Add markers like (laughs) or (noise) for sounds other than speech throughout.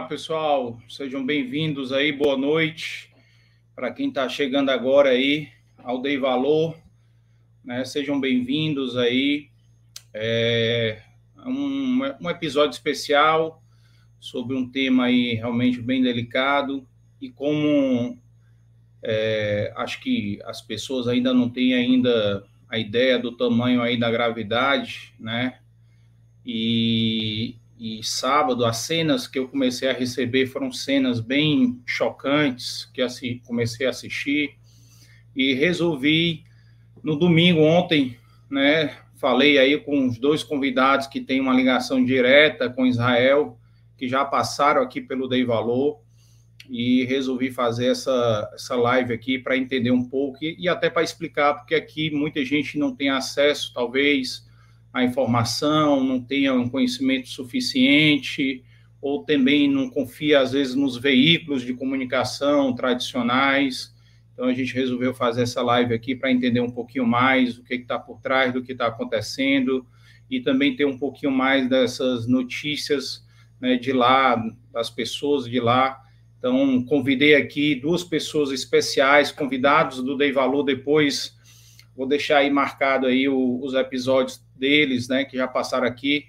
Olá, pessoal, sejam bem-vindos aí, boa noite. Para quem está chegando agora aí, ao Dei Valor, né, sejam bem-vindos aí. É um, um episódio especial sobre um tema aí realmente bem delicado e como é, acho que as pessoas ainda não têm ainda a ideia do tamanho aí da gravidade, né? E, e sábado as cenas que eu comecei a receber foram cenas bem chocantes que assim comecei a assistir e resolvi no domingo ontem, né? Falei aí com os dois convidados que têm uma ligação direta com Israel, que já passaram aqui pelo Dei Valor, e resolvi fazer essa, essa live aqui para entender um pouco e, e até para explicar, porque aqui muita gente não tem acesso, talvez, a informação, não tenha um conhecimento suficiente, ou também não confia, às vezes, nos veículos de comunicação tradicionais. Então, a gente resolveu fazer essa live aqui para entender um pouquinho mais o que está por trás do que está acontecendo e também ter um pouquinho mais dessas notícias né, de lá, das pessoas de lá. Então, convidei aqui duas pessoas especiais, convidados do Dei Valor, depois vou deixar aí marcado aí os episódios deles, né, que já passaram aqui,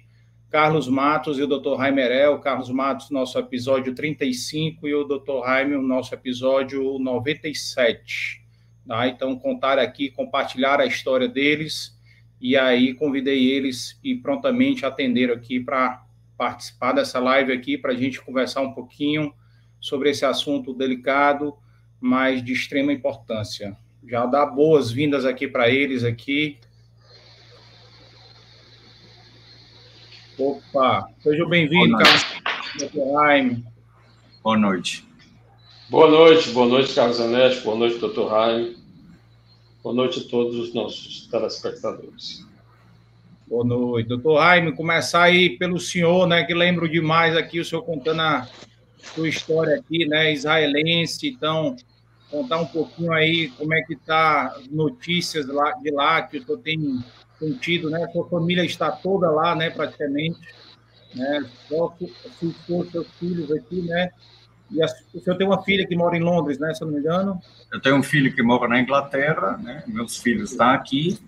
Carlos Matos e o Dr. Raimerel, Carlos Matos, nosso episódio 35, e o Dr. Raime, o nosso episódio 97. Tá? Então, contar aqui, compartilhar a história deles, e aí convidei eles e prontamente atenderam aqui para participar dessa live aqui, para a gente conversar um pouquinho sobre esse assunto delicado, mas de extrema importância. Já dá boas-vindas aqui para eles aqui. Opa, seja bem-vindo, Carlos Raime. Boa noite. Boa noite, boa noite, Carlos Anete, boa noite, doutor Raime. Boa noite a todos os nossos telespectadores. Boa noite, doutor Raime. Começar aí pelo senhor, né, que lembro demais aqui o senhor contando a sua história aqui, né, israelense, então contar um pouquinho aí como é que tá notícias lá de lá que o senhor tem sentido, né? Sua família está toda lá, né, praticamente, né? Só se for seus filhos aqui, né? E a, o senhor tem uma filha que mora em Londres, né, se eu não me engano? Eu tenho um filho que mora na Inglaterra, né? Meus filhos estão aqui,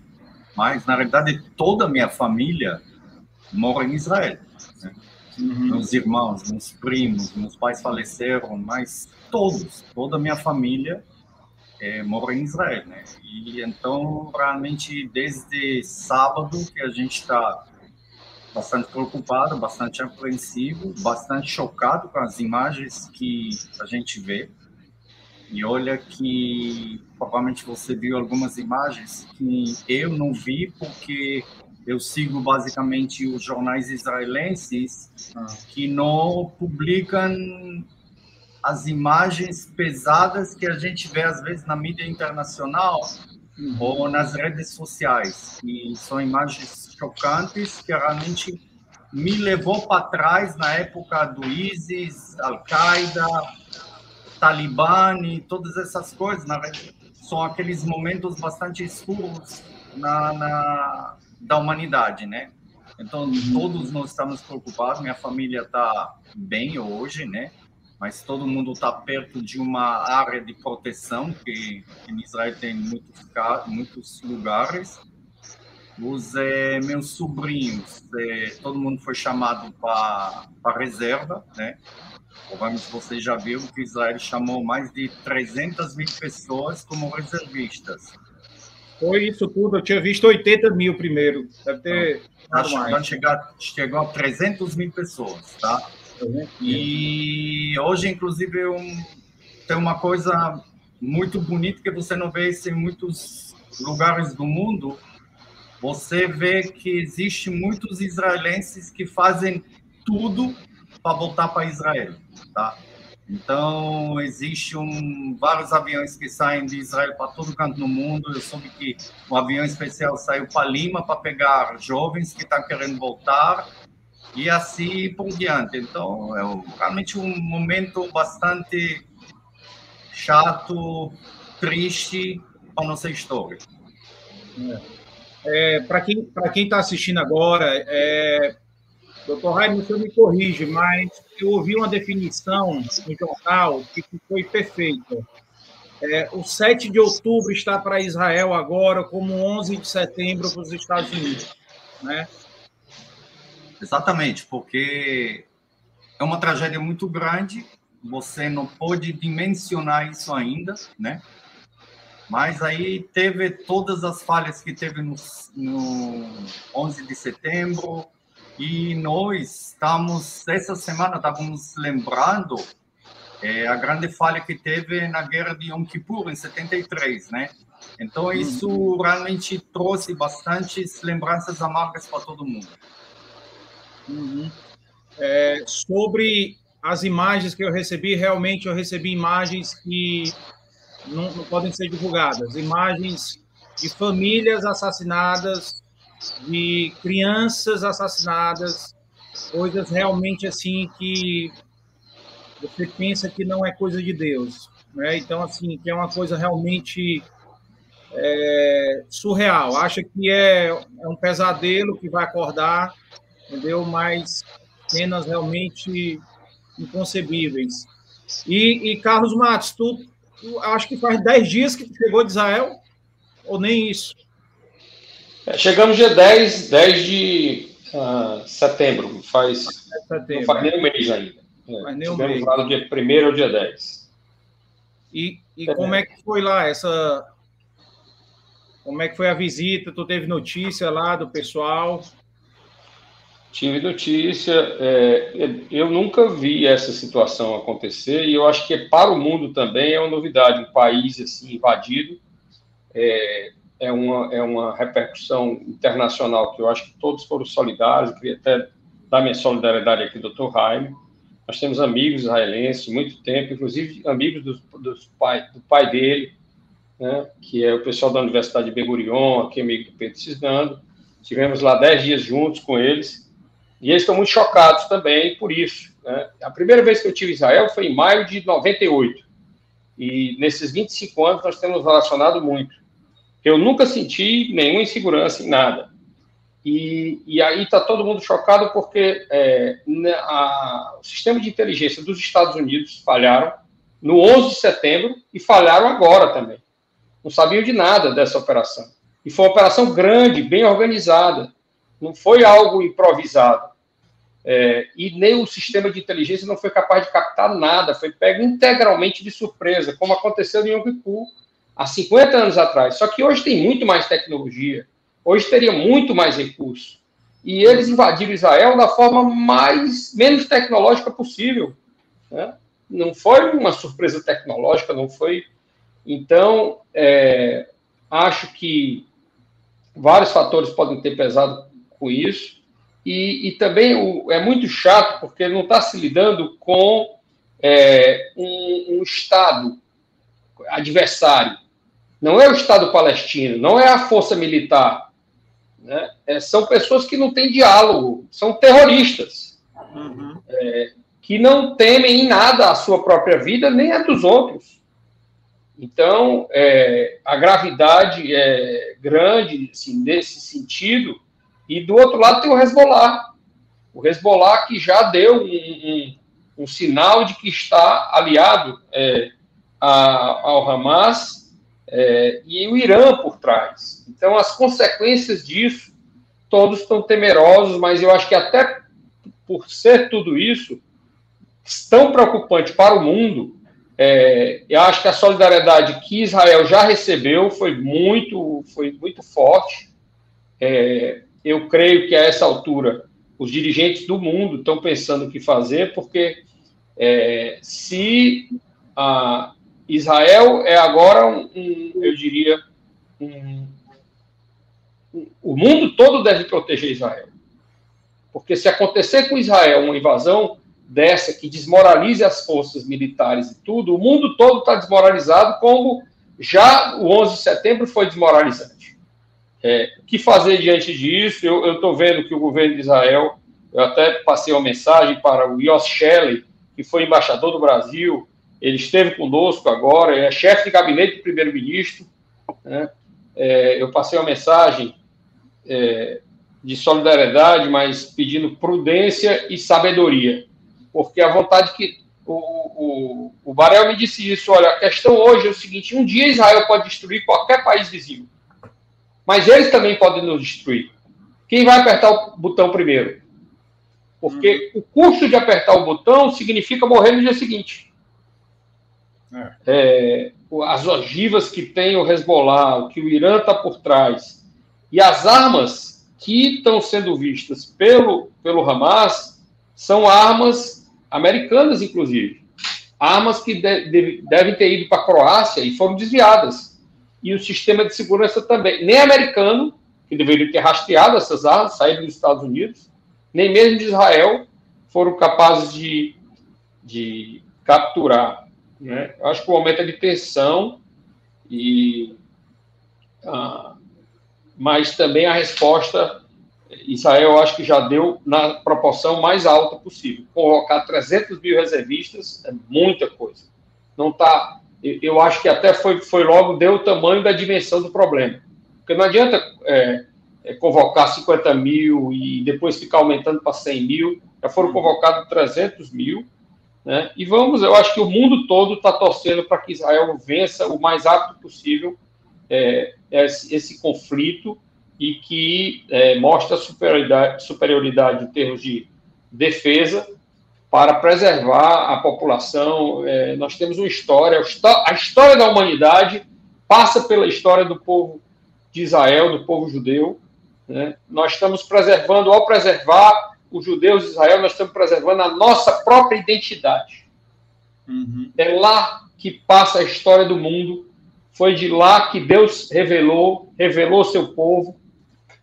mas na realidade toda a minha família mora em Israel. Né? Uhum. Meus irmãos, meus primos, meus pais faleceram, mas todos, toda a minha família é, mora em Israel, né? E então, realmente, desde sábado que a gente está bastante preocupado, bastante apreensivo, bastante chocado com as imagens que a gente vê. E olha que provavelmente você viu algumas imagens que eu não vi porque eu sigo basicamente os jornais israelenses ah. que não publicam as imagens pesadas que a gente vê às vezes na mídia internacional uhum. ou nas redes sociais, e são imagens chocantes que realmente me levou para trás na época do ISIS, Al-Qaeda, Talibã e todas essas coisas. Na, são aqueles momentos bastante escuros na, na da humanidade, né? Então, uhum. todos nós estamos preocupados. Minha família está bem hoje, né? Mas todo mundo está perto de uma área de proteção, que em Israel tem muitos, muitos lugares. Os é, meus sobrinhos, é, todo mundo foi chamado para a reserva, né? Provavelmente você já viu que Israel chamou mais de 300 mil pessoas como reservistas. Foi isso tudo, eu tinha visto 80 mil primeiro, deve ter... Então, chegar, chegou a 300 mil pessoas, tá? E hoje, inclusive, tem uma coisa muito bonita que você não vê isso em muitos lugares do mundo. Você vê que existe muitos israelenses que fazem tudo para voltar para Israel, tá? Então, existe um, vários aviões que saem de Israel para todo canto do mundo. Eu soube que um avião especial saiu para Lima para pegar jovens que estão querendo voltar e assim por diante. Então, é realmente um momento bastante chato, triste para a nossa história. É. É, para quem para quem está assistindo agora, é, Doutor Raimundo, você me corrige, mas eu ouvi uma definição no jornal que foi perfeita. É, o 7 de outubro está para Israel agora como 11 de setembro para os Estados Unidos, né? Exatamente, porque é uma tragédia muito grande, você não pode dimensionar isso ainda, né? Mas aí teve todas as falhas que teve no, no 11 de setembro, e nós estamos, essa semana, estávamos lembrando é, a grande falha que teve na guerra de Yom Kippur, em 73, né? Então, isso uhum. realmente trouxe bastantes lembranças amargas para todo mundo. Uhum. É, sobre as imagens que eu recebi, realmente eu recebi imagens que não, não podem ser divulgadas. Imagens de famílias assassinadas, de crianças assassinadas, coisas realmente assim que você pensa que não é coisa de Deus, né? Então assim que é uma coisa realmente é, surreal. Acha que é, é um pesadelo que vai acordar, entendeu? Mas cenas realmente inconcebíveis. E, e Carlos Matos, tu, tu acho que faz 10 dias que tu chegou de Israel, ou nem isso? É, chegamos dia 10, 10 de uh, setembro, faz, setembro, não faz nem um mês ainda. É, faz nem um mês. lá do dia 1 ao dia 10. E, e é. como é que foi lá essa. Como é que foi a visita? Tu teve notícia lá do pessoal? Tive notícia. É, eu nunca vi essa situação acontecer e eu acho que para o mundo também é uma novidade. Um país assim invadido. É, é uma, é uma repercussão internacional que eu acho que todos foram solidários. Eu queria até dar minha solidariedade aqui, doutor Jaime. Nós temos amigos israelenses muito tempo, inclusive amigos dos, dos pai, do pai dele, né, que é o pessoal da Universidade de Ben Gurion, aqui amigo do Pedro Cisnando. Tivemos lá dez dias juntos com eles e eles estão muito chocados também por isso. Né? A primeira vez que eu tive Israel foi em maio de 98 e nesses 25 anos nós temos relacionado muito. Eu nunca senti nenhuma insegurança em nada. E, e aí está todo mundo chocado porque é, a, o sistema de inteligência dos Estados Unidos falharam no 11 de setembro e falharam agora também. Não sabiam de nada dessa operação. E foi uma operação grande, bem organizada. Não foi algo improvisado. É, e nem o sistema de inteligência não foi capaz de captar nada, foi pego integralmente de surpresa, como aconteceu em Yom Kippur, há 50 anos atrás. Só que hoje tem muito mais tecnologia, hoje teria muito mais recurso. E eles invadiram Israel da forma mais menos tecnológica possível. Né? Não foi uma surpresa tecnológica, não foi. Então, é, acho que vários fatores podem ter pesado com isso. E, e também o, é muito chato porque não está se lidando com é, um, um Estado adversário não é o Estado palestino, não é a força militar. Né? É, são pessoas que não têm diálogo, são terroristas, uhum. é, que não temem em nada a sua própria vida, nem a dos outros. Então, é, a gravidade é grande assim, nesse sentido. E do outro lado tem o Hezbollah. O Hezbollah que já deu um, um, um sinal de que está aliado é, a, ao Hamas é, e o Irã por trás. Então, as consequências disso, todos estão temerosos, mas eu acho que até por ser tudo isso, tão preocupante para o mundo, é, eu acho que a solidariedade que Israel já recebeu foi muito, foi muito forte. É, eu creio que a essa altura os dirigentes do mundo estão pensando o que fazer, porque é, se Israel é agora um, um eu diria, um, o mundo todo deve proteger Israel. Porque se acontecer com Israel uma invasão dessa que desmoralize as forças militares e tudo, o mundo todo está desmoralizado, como já o 11 de setembro foi desmoralizante. É, o que fazer diante disso? Eu estou vendo que o governo de Israel, eu até passei uma mensagem para o Yoss Shelley, que foi embaixador do Brasil, ele esteve conosco agora, é chefe de gabinete do primeiro-ministro. Né? É, eu passei uma mensagem é, de solidariedade, mas pedindo prudência e sabedoria, porque a vontade que o, o, o Varel me disse isso, olha, a questão hoje é o seguinte, um dia Israel pode destruir qualquer país vizinho, mas eles também podem nos destruir. Quem vai apertar o botão primeiro? Porque uhum. o custo de apertar o botão significa morrer no dia seguinte. É. É, as ogivas que tem o Hezbollah, o que o Irã está por trás, e as armas que estão sendo vistas pelo, pelo Hamas são armas americanas, inclusive. Armas que de, de, devem ter ido para a Croácia e foram desviadas. E o sistema de segurança também. Nem americano, que deveria ter rastreado essas armas, saíram dos Estados Unidos, nem mesmo de Israel foram capazes de, de capturar. Né? Eu acho que o momento é de tensão, e, ah, mas também a resposta, Israel acho que já deu na proporção mais alta possível. Colocar 300 mil reservistas é muita coisa. Não está. Eu acho que até foi, foi logo, deu o tamanho da dimensão do problema. Porque não adianta é, é, convocar 50 mil e depois ficar aumentando para 100 mil. Já foram convocados 300 mil. Né? E vamos, eu acho que o mundo todo está torcendo para que Israel vença o mais rápido possível é, esse, esse, conflito e que é, mostre a superioridade, superioridade em termos de defesa para preservar a população. É, nós temos uma história, a história da humanidade passa pela história do povo de Israel, do povo judeu. Né? Nós estamos preservando, ao preservar os judeus de Israel, nós estamos preservando a nossa própria identidade. Uhum. É lá que passa a história do mundo. Foi de lá que Deus revelou, revelou seu povo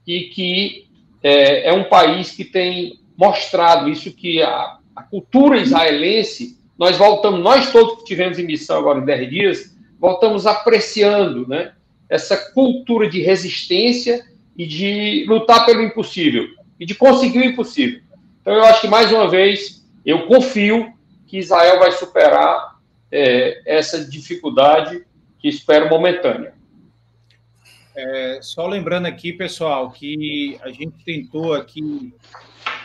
e que é, é um país que tem mostrado isso que a, a, cultura israelense, nós voltamos, nós todos que tivemos em missão agora em 10 dias, voltamos apreciando, né? essa cultura de resistência e de lutar pelo impossível e de conseguir o impossível. Então, eu acho que, mais uma vez, eu confio que Israel vai superar é, essa dificuldade que espero momentânea. É, só lembrando aqui, pessoal, que a gente tentou aqui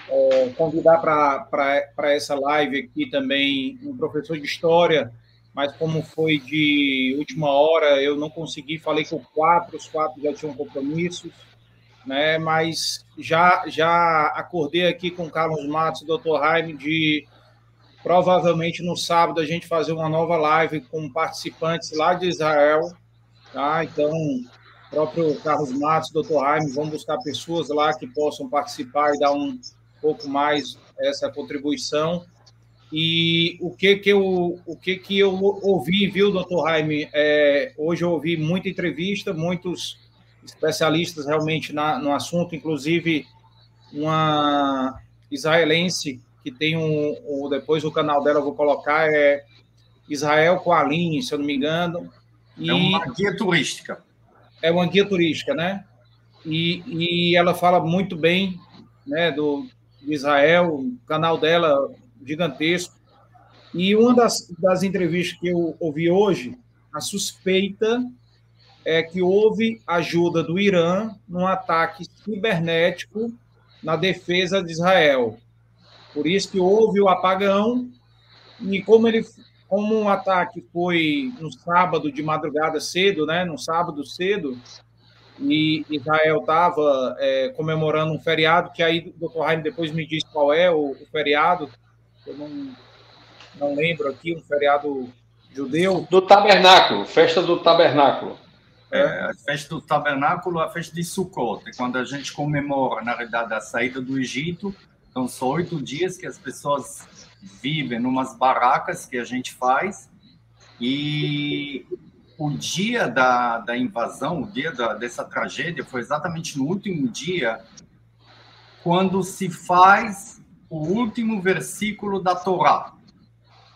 é, convidar para essa live aqui também um professor de história mas como foi de última hora, eu não consegui, falei com quatro, os quatro já tinham compromissos, né? Mas já já acordei aqui com Carlos Matos e Dr. Jaime de provavelmente no sábado a gente fazer uma nova live com participantes lá de Israel, tá? Então, próprio Carlos Matos, Dr. Jaime, vão buscar pessoas lá que possam participar e dar um pouco mais essa contribuição. E o que que eu, o que que eu ouvi, viu, doutor Jaime? É, hoje eu ouvi muita entrevista, muitos especialistas realmente na, no assunto, inclusive uma israelense que tem um, um, depois o canal dela eu vou colocar é Israel com a Aline, se eu não me engano. E é uma guia turística. É uma guia turística, né? E, e ela fala muito bem, né, do, do Israel, o canal dela gigantesco. E uma das, das entrevistas que eu ouvi hoje, a suspeita é que houve ajuda do Irã num ataque cibernético na defesa de Israel. Por isso que houve o apagão e como ele como um ataque foi no sábado de madrugada cedo, né, no sábado cedo, e Israel estava é, comemorando um feriado, que aí o Dr. Jaime depois me diz qual é o, o feriado, eu não, não lembro aqui, um feriado judeu. Do tabernáculo, festa do tabernáculo. É, a festa do tabernáculo, a festa de Sukkot, é quando a gente comemora, na verdade, a saída do Egito. Então, são oito dias que as pessoas vivem numas barracas que a gente faz. E o dia da, da invasão, o dia da, dessa tragédia, foi exatamente no último dia, quando se faz o último versículo da Torá.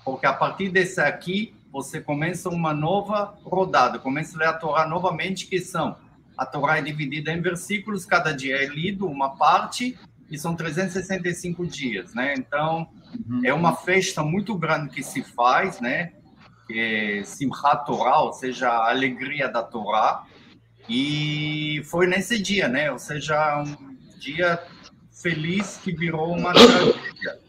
Porque a partir desse aqui, você começa uma nova rodada, começa a ler a Torá novamente, que são, a Torá é dividida em versículos, cada dia é lido uma parte, e são 365 dias, né? Então, uhum. é uma festa muito grande que se faz, né? É Simchat Torá, ou seja, a alegria da Torá, e foi nesse dia, né? Ou seja, um dia feliz que virou uma tragédia.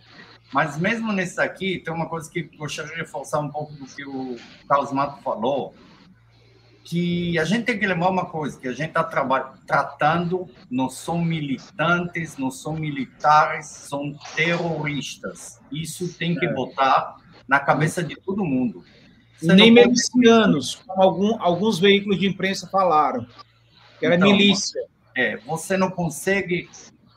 Mas mesmo nesse aqui, tem uma coisa que gostaria de reforçar um pouco do que o Carlos Mato falou, que a gente tem que lembrar uma coisa, que a gente está tratando, não são militantes, não são militares, são terroristas. Isso tem que é. botar na cabeça de todo mundo. Nem milicianos, como algum, alguns veículos de imprensa falaram, que era então, milícia. É, você não consegue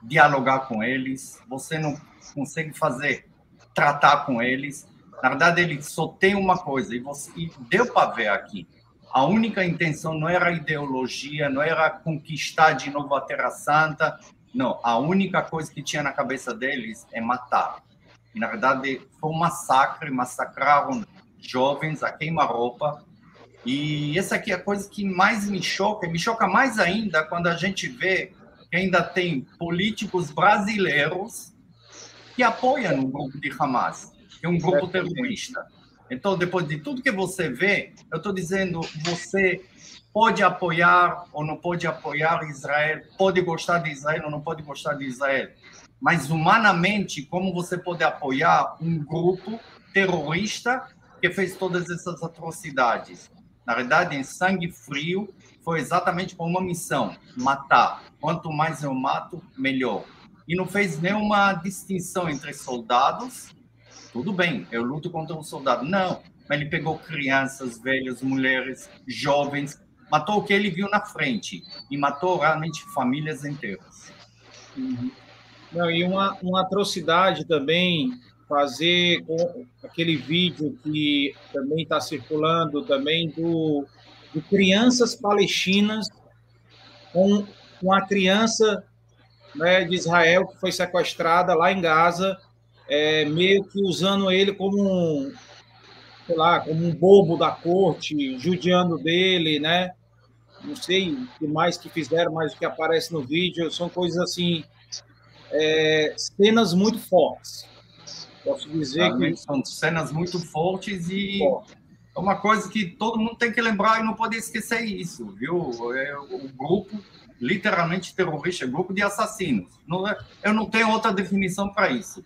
dialogar com eles, você não consegue fazer, tratar com eles. Na verdade, ele só tem uma coisa, e, você, e deu para ver aqui. A única intenção não era ideologia, não era conquistar de novo a Terra Santa. Não, a única coisa que tinha na cabeça deles é matar. E, na verdade, foi um massacre, massacraram jovens a queima-roupa. E essa aqui é a coisa que mais me choca, me choca mais ainda quando a gente vê que ainda tem políticos brasileiros que apoiam o grupo de Hamas, que é um grupo terrorista. Então, depois de tudo que você vê, eu estou dizendo, você pode apoiar ou não pode apoiar Israel, pode gostar de Israel ou não pode gostar de Israel. Mas, humanamente, como você pode apoiar um grupo terrorista que fez todas essas atrocidades? Na verdade, em sangue frio, foi exatamente para uma missão: matar. Quanto mais eu mato, melhor. E não fez nenhuma distinção entre soldados. Tudo bem, eu luto contra um soldado. Não, mas ele pegou crianças, velhas, mulheres, jovens, matou o que ele viu na frente e matou realmente famílias inteiras. Uhum. Não, e uma, uma atrocidade também fazer com aquele vídeo que também está circulando também do de crianças palestinas com uma criança né, de Israel que foi sequestrada lá em Gaza, é, meio que usando ele como um, sei lá, como um bobo da corte, judiando dele, né? Não sei o que mais que fizeram, mas o que aparece no vídeo são coisas assim, é, cenas muito fortes. Posso dizer que são cenas muito fortes e Forte é uma coisa que todo mundo tem que lembrar e não pode esquecer isso, viu? É o grupo literalmente terrorista, grupo de assassinos. Não é, eu não tenho outra definição para isso.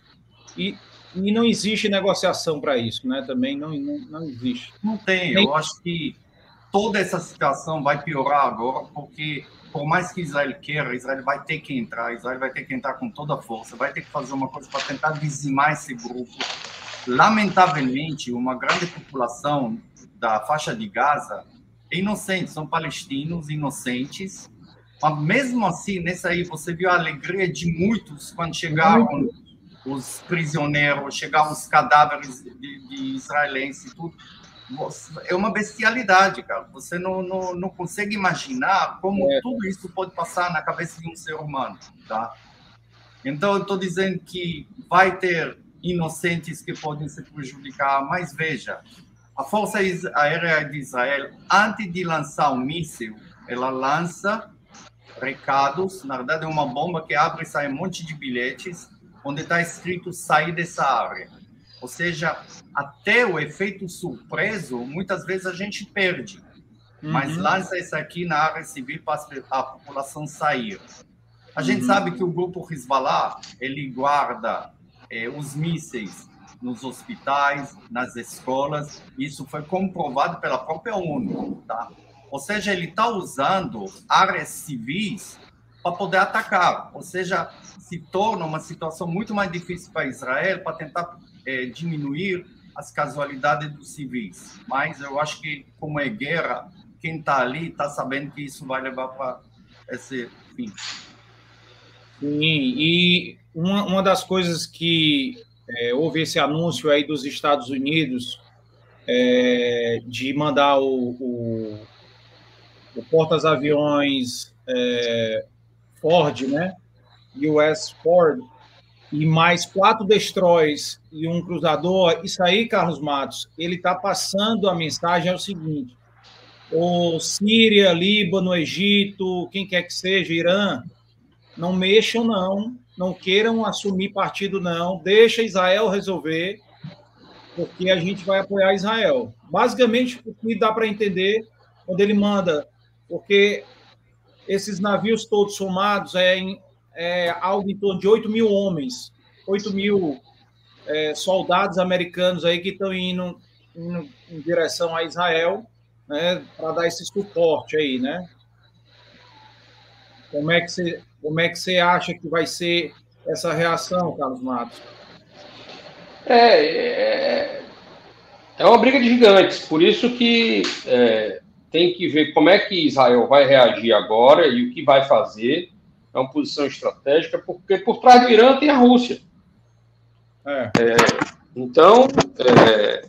E, e não existe negociação para isso, né? Também não, não, não existe. Não tem. Eu acho que toda essa situação vai piorar agora, porque por mais que Israel queira, Israel vai ter que entrar, Israel vai ter que entrar com toda a força, vai ter que fazer uma coisa para tentar dizimar esse grupo lamentavelmente, uma grande população da faixa de Gaza é inocente, são palestinos inocentes, mas mesmo assim, nessa aí, você viu a alegria de muitos quando chegaram os prisioneiros, chegaram os cadáveres de, de israelenses, tudo. É uma bestialidade, cara. Você não, não, não consegue imaginar como é. tudo isso pode passar na cabeça de um ser humano, tá? Então, eu estou dizendo que vai ter inocentes que podem se prejudicar. Mas veja, a Força Aérea de Israel, antes de lançar o um míssil, ela lança recados, na verdade é uma bomba que abre e sai um monte de bilhetes, onde está escrito sair dessa área. Ou seja, até o efeito surpreso, muitas vezes a gente perde. Uhum. Mas lança isso aqui na área civil para a população sair. A gente uhum. sabe que o grupo Hezbollah, ele guarda é, os mísseis nos hospitais, nas escolas. Isso foi comprovado pela própria ONU, tá? Ou seja, ele está usando áreas civis para poder atacar. Ou seja, se torna uma situação muito mais difícil para Israel para tentar é, diminuir as casualidades dos civis. Mas eu acho que, como é guerra, quem está ali está sabendo que isso vai levar para esse fim. Sim, e uma, uma das coisas que é, houve esse anúncio aí dos Estados Unidos é, de mandar o, o, o portas-aviões é, Ford, né? US Ford, e mais quatro destroys e um cruzador, isso aí, Carlos Matos, ele está passando a mensagem é o seguinte: o Síria, Líbano, Egito, quem quer que seja, Irã, não mexam, não, não queiram assumir partido, não, deixa Israel resolver, porque a gente vai apoiar Israel. Basicamente, o que dá para entender quando ele manda, porque esses navios todos somados é em é, algo em torno de 8 mil homens, 8 mil é, soldados americanos aí que estão indo, indo, em direção a Israel, né, para dar esse suporte aí, né? Como é que você, como é que você acha que vai ser essa reação, Carlos Matos? É, é, é uma briga de gigantes, por isso que é, tem que ver como é que Israel vai reagir agora e o que vai fazer. É uma posição estratégica, porque por trás do Irã tem a Rússia. É. É, então, é,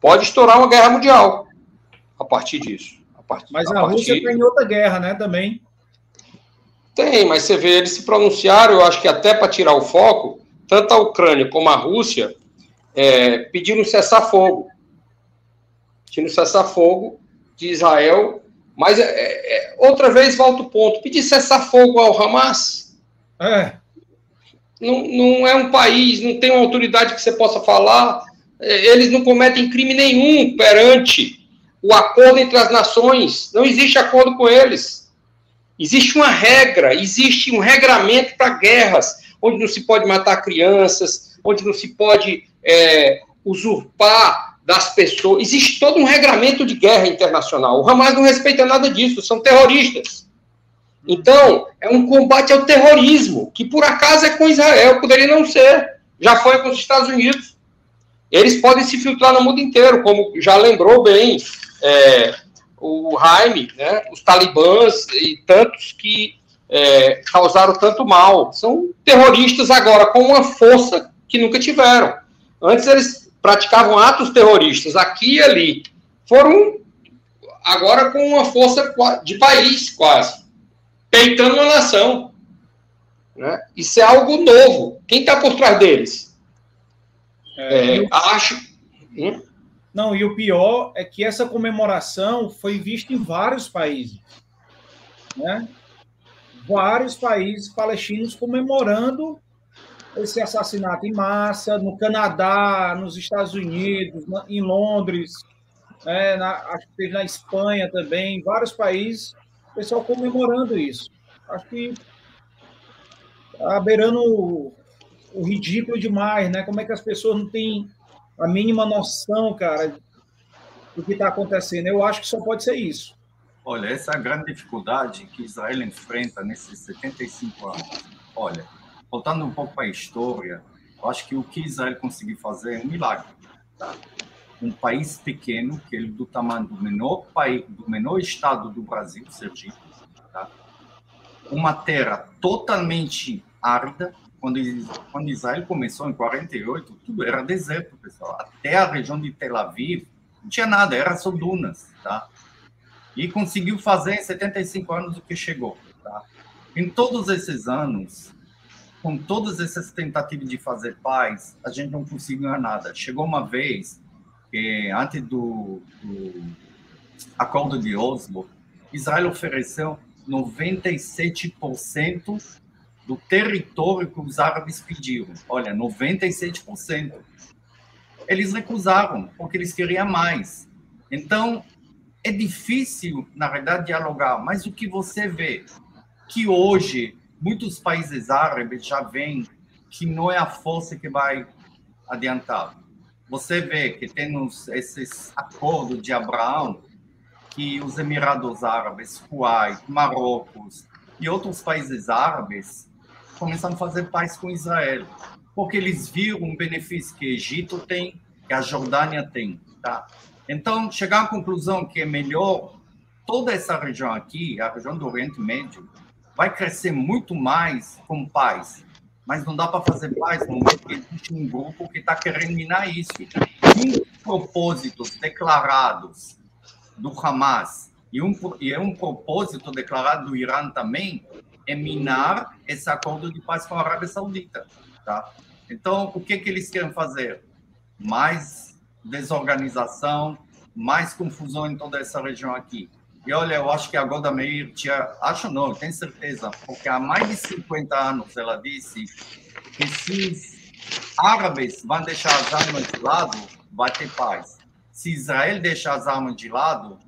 pode estourar uma guerra mundial a partir disso. A partir, mas a, a Rússia tem outra guerra, né, também. Tem, mas você vê, eles se pronunciaram, eu acho que até para tirar o foco, tanto a Ucrânia como a Rússia é, pediram cessar-fogo. Pediram cessar-fogo de Israel, mas é, é, outra vez volta o ponto: pedir cessar-fogo ao Hamas. É. Não, não é um país, não tem uma autoridade que você possa falar. É, eles não cometem crime nenhum perante o acordo entre as nações. Não existe acordo com eles. Existe uma regra, existe um regramento para guerras, onde não se pode matar crianças, onde não se pode é, usurpar das pessoas. Existe todo um regramento de guerra internacional. O Hamas não respeita nada disso, são terroristas. Então, é um combate ao terrorismo, que por acaso é com Israel, poderia não ser. Já foi com os Estados Unidos. Eles podem se filtrar no mundo inteiro, como já lembrou bem é, o Jaime, né, os talibãs e tantos que é, causaram tanto mal. São terroristas agora com uma força que nunca tiveram. Antes eles praticavam atos terroristas aqui e ali, foram agora com uma força de país quase, peitando uma nação. Né? Isso é algo novo. Quem está por trás deles? É, é, acho. Hum? Não, e o pior é que essa comemoração foi vista em vários países. Né? Vários países palestinos comemorando esse assassinato em massa no Canadá, nos Estados Unidos, em Londres, é, na, acho que teve na Espanha também, vários países, o pessoal comemorando isso. Acho que está beirando o, o, ridículo demais, né? Como é que as pessoas não têm a mínima noção, cara, do que está acontecendo? Eu acho que só pode ser isso. Olha, essa é a grande dificuldade que Israel enfrenta nesses 75 anos. Olha, voltando um pouco para a história, eu acho que o que Israel conseguiu fazer é um milagre. Tá? Um país pequeno, que é do tamanho do menor país, do menor estado do Brasil, Sergipe, tá? uma terra totalmente árida. Quando, quando Israel começou em 48, tudo era deserto, pessoal. Até a região de Tel Aviv não tinha nada, era só dunas, tá? E conseguiu fazer em 75 anos o que chegou, tá? Em todos esses anos, com todas essas tentativas de fazer paz, a gente não conseguiu nada. Chegou uma vez, que, antes do, do acordo de Oslo, Israel ofereceu 97% do território que os árabes pediram. Olha, 97%. Eles recusaram, porque eles queriam mais. Então, é difícil, na verdade, dialogar, mas o que você vê que hoje muitos países árabes já veem que não é a força que vai adiantar. Você vê que temos esses acordos de Abraão que os Emirados Árabes, Kuwait, Marrocos e outros países árabes começaram a fazer paz com Israel, porque eles viram um benefício que o Egito tem, que a Jordânia tem, tá? Então, chegar à conclusão que é melhor toda essa região aqui, a região do Oriente Médio, vai crescer muito mais com paz. Mas não dá para fazer paz no momento que existe um grupo que está querendo minar isso. Um propósitos declarados do Hamas e um, e é um propósito declarado do Irã também é minar esse acordo de paz com a Arábia Saudita. Tá? Então, o que, que eles querem fazer? Mais desorganização, mais confusão em toda essa região aqui. E olha, eu acho que a Golda Meir tinha, acho não, tenho certeza, porque há mais de 50 anos ela disse que se os árabes vão deixar as armas de lado, vai ter paz. Se Israel deixar as armas de lado,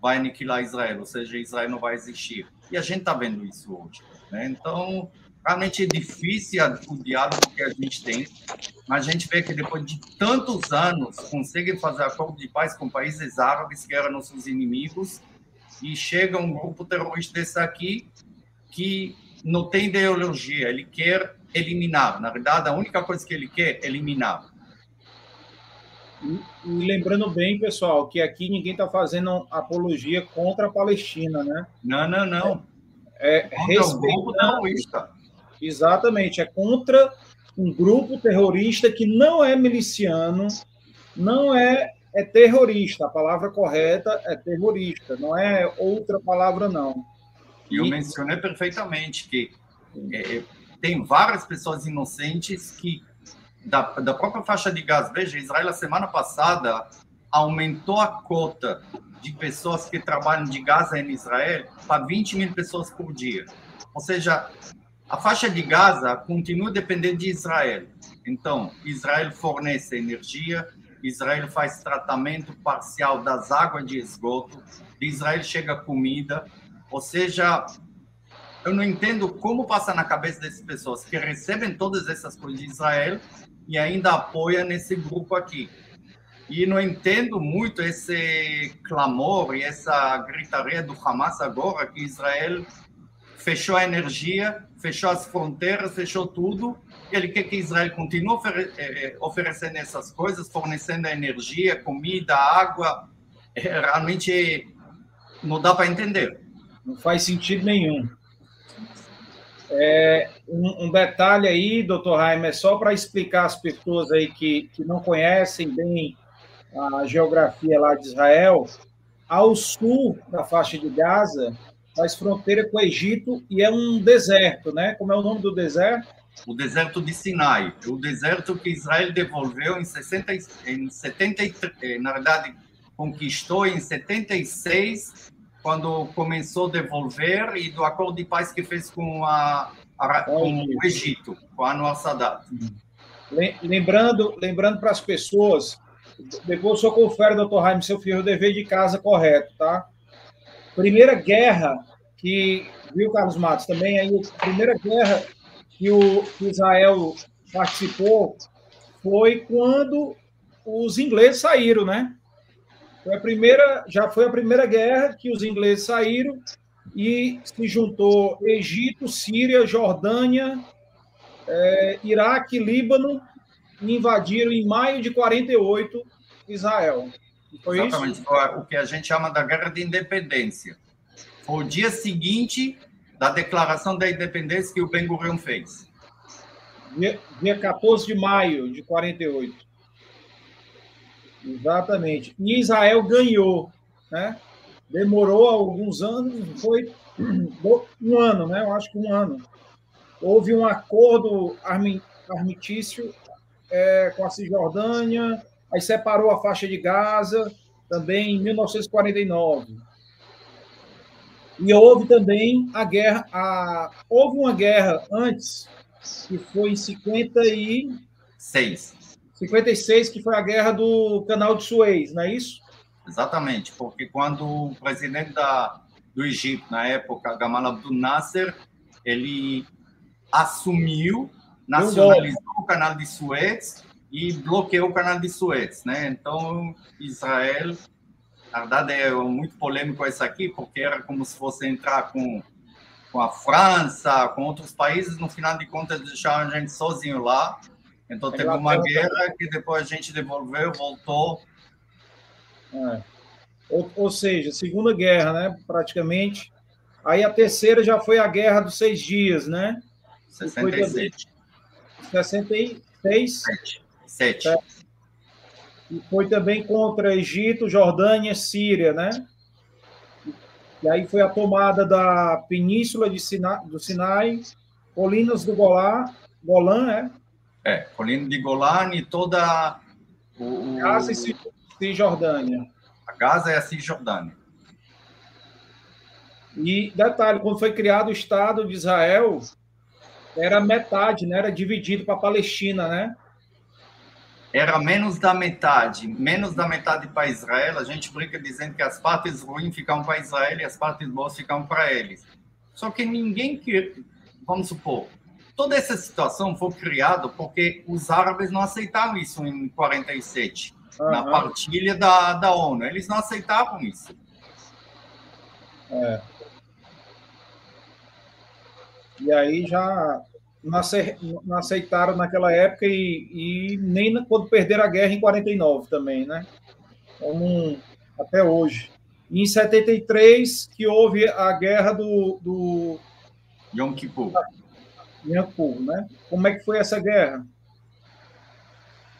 vai aniquilar Israel, ou seja, Israel não vai existir. E a gente está vendo isso hoje. Né? Então, realmente é difícil o diálogo que a gente tem, mas a gente vê que depois de tantos anos conseguem fazer acordo de paz com países árabes que eram nossos inimigos e chega um grupo terrorista desse aqui que não tem ideologia, ele quer eliminar. Na verdade, a única coisa que ele quer é eliminar. E, e lembrando bem, pessoal, que aqui ninguém está fazendo apologia contra a Palestina, né? Não, não, não. É, é respeitando, Exatamente, é contra um grupo terrorista que não é miliciano, não é, é terrorista. A palavra correta é terrorista, não é outra palavra, não. E eu mencionei perfeitamente que é, é, tem várias pessoas inocentes que, da, da própria faixa de gás, veja, Israel, a semana passada, aumentou a cota de pessoas que trabalham de Gaza em Israel para 20 mil pessoas por dia. Ou seja, a faixa de Gaza continua dependendo de Israel. Então, Israel fornece energia, Israel faz tratamento parcial das águas de esgoto, Israel chega comida. Ou seja, eu não entendo como passa na cabeça dessas pessoas que recebem todas essas coisas de Israel e ainda apoiam nesse grupo aqui. E não entendo muito esse clamor e essa gritaria do Hamas agora que Israel fechou a energia, fechou as fronteiras, fechou tudo. Ele quer que Israel continue eh, eh, oferecendo essas coisas, fornecendo energia, comida, água. É, realmente não dá para entender. Não faz sentido nenhum. É, um, um, detalhe aí, doutor Jaime, é só para explicar às pessoas aí que, que não conhecem bem a geografia lá de Israel. Ao sul da faixa de Gaza, faz fronteira com o Egito e é um deserto, né? Como é o nome do deserto? O deserto de Sinai, o deserto que Israel devolveu em 60, em 73, eh, na verdade conquistou em 76, quando começou a devolver e do acordo de paz que fez com, a, a com o Egito, com a nossa data. Lembrando, lembrando para as pessoas, depois o senhor confere, doutor Jaime, seu filho, o dever de casa correto, tá? primeira guerra que, viu, Carlos Matos, também aí, primeira guerra que o Israel participou foi quando os ingleses saíram, né? Foi a primeira, já foi a primeira guerra que os ingleses saíram e se juntou Egito, Síria, Jordânia, é, Iraque, Líbano, e invadiram em maio de 48 Israel. Foi Exatamente, isso? O que a gente chama da Guerra de Independência. Foi o dia seguinte da declaração da independência que o Ben Gurion fez. Dia, dia 14 de maio de 48. Exatamente. E Israel ganhou, né? Demorou alguns anos, foi um ano, né? Eu acho que um ano. Houve um acordo armitício é, com a Cisjordânia, aí separou a faixa de Gaza, também em 1949. E houve também a guerra, a, houve uma guerra antes, que foi em 56. 56, que foi a guerra do canal de Suez, não é isso? Exatamente, porque quando o presidente da, do Egito, na época, Gamal Abdel Nasser, ele assumiu, nacionalizou o canal de Suez e bloqueou o canal de Suez, né? Então, Israel, na verdade é muito polêmico isso aqui, porque era como se fosse entrar com, com a França, com outros países, no final de contas deixaram a gente sozinho lá. Então, teve uma guerra que depois a gente devolveu, voltou. É. Ou, ou seja, Segunda Guerra, né? Praticamente. Aí a terceira já foi a Guerra dos Seis Dias, né? 67. 66. Sete. Sete. E foi também contra Egito, Jordânia, Síria, né? E aí foi a tomada da Península de Sinai, do Sinai, Colinas do Golá, Golã, é? É, Colina de Golã e toda o, Gaza e Cisjordânia. A Gaza é a Cisjordânia. E detalhe, quando foi criado o Estado de Israel, era metade, né? Era dividido para a Palestina, né? Era menos da metade, menos da metade para Israel. A gente brinca dizendo que as partes ruins ficam para Israel e as partes boas ficam para eles. Só que ninguém que, vamos supor, toda essa situação foi criada porque os árabes não aceitaram isso em 47, uhum. na partilha da, da ONU. Eles não aceitavam isso. É. E aí já não aceitaram naquela época e, e, nem quando perderam a guerra em 49 também, né? Como até hoje. E em 73 que houve a guerra do, do Yom Kippur. Yom Kippur, né? Como é que foi essa guerra?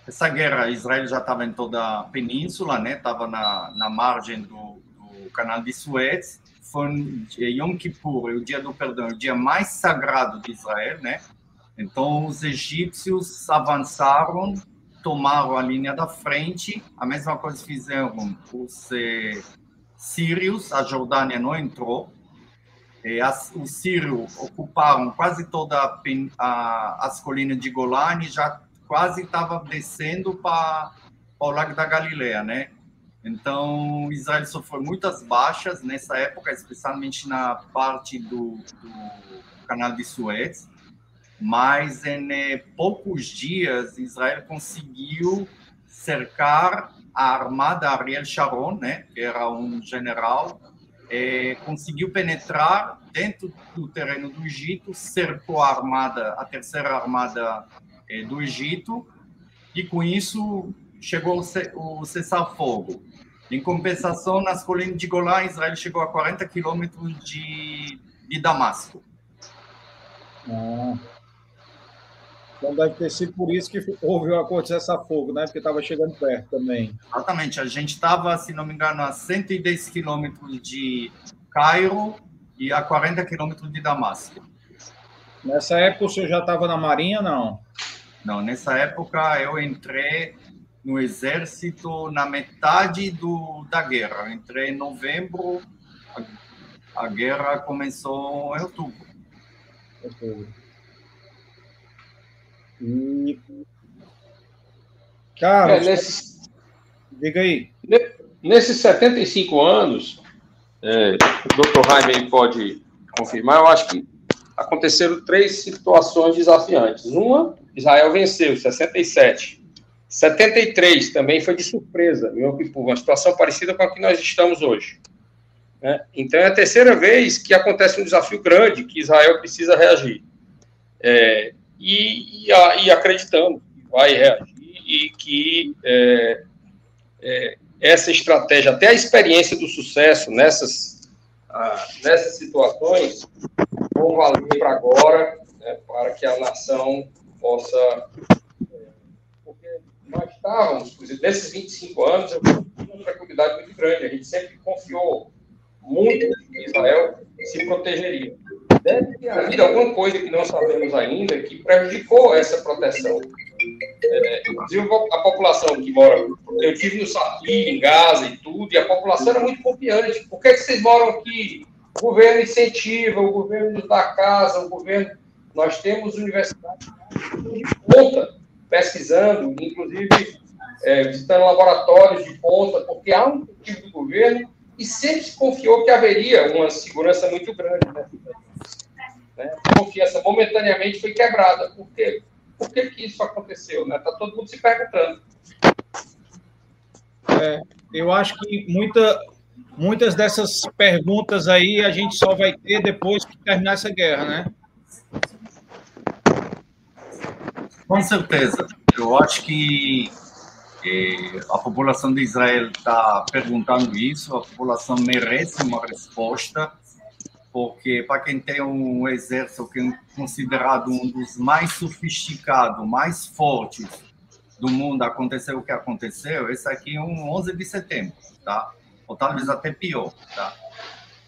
Essa guerra, Israel já estava em toda a península, né? Estava na, na margem do, do canal de Suez foi Yom Kippur, o dia do perdão, o dia mais sagrado de Israel, né? Então, os egípcios avançaram, tomaram a linha da frente, a mesma coisa fizeram os eh, sírios, a Jordânia não entrou, e as, os sírios ocuparam quase toda a, a, as colinas de Golani, já quase estava descendo para o Lago da Galileia, né? Então, Israel sofreu muitas baixas nessa época, especialmente na parte do, do canal de Suez mas em eh, poucos dias Israel conseguiu cercar a armada Ariel Sharon, né, que era um general, eh, conseguiu penetrar dentro do terreno do Egito, cercou a armada, a terceira armada eh, do Egito, e com isso chegou o cessar-fogo. Em compensação, nas colinas de Golã, Israel chegou a 40 quilômetros de, de Damasco. Ah. Então deve ter sido por isso que houve o acordo de cessar-fogo, né? Porque estava chegando perto também. Exatamente. A gente estava, se não me engano, a 110 quilômetros de Cairo e a 40 quilômetros de Damasco. Nessa época o senhor já estava na Marinha, não? Não, nessa época eu entrei no exército na metade do, da guerra. Eu entrei em novembro, a, a guerra começou em outubro. Outubro. E... Cara, é, nesses... diga aí. Nesses 75 anos, é, o Dr. Jaime pode confirmar, eu acho que aconteceram três situações desafiantes. Uma, Israel venceu, 67. 73 também foi de surpresa, meu uma situação parecida com a que nós estamos hoje. Né? Então é a terceira vez que acontece um desafio grande que Israel precisa reagir. É, e, e, e acreditando que vai reagir e que é, é, essa estratégia, até a experiência do sucesso nessas, ah, nessas situações, vão valer para agora, né, para que a nação possa. É, porque nós estávamos, nesses 25 anos, eu tive uma tranquilidade muito grande, a gente sempre confiou muito que Israel se protegeria deve ter havido alguma coisa que não sabemos ainda que prejudicou essa proteção. É, inclusive a população que mora. Eu tive no Saqui, em Gaza e tudo, e a população era muito confiante. Por que, que vocês moram aqui? O governo incentiva, o governo nos dá casa, o governo. Nós temos universidades de ponta pesquisando, inclusive é, visitando laboratórios de ponta, porque há um motivo do governo e sempre se confiou que haveria uma segurança muito grande. Né? Né? A confiança momentaneamente foi quebrada. Por quê? Por que, que isso aconteceu? Está né? Tá todo mundo se perguntando. É, eu acho que muita, muitas dessas perguntas aí a gente só vai ter depois que terminar essa guerra, né? Com certeza. Eu acho que eh, a população de Israel está perguntando isso, a população merece uma resposta porque para quem tem um exército que é considerado um dos mais sofisticados, mais fortes do mundo, aconteceu o que aconteceu, esse aqui é um 11 de setembro, tá? Ou talvez até pior, tá?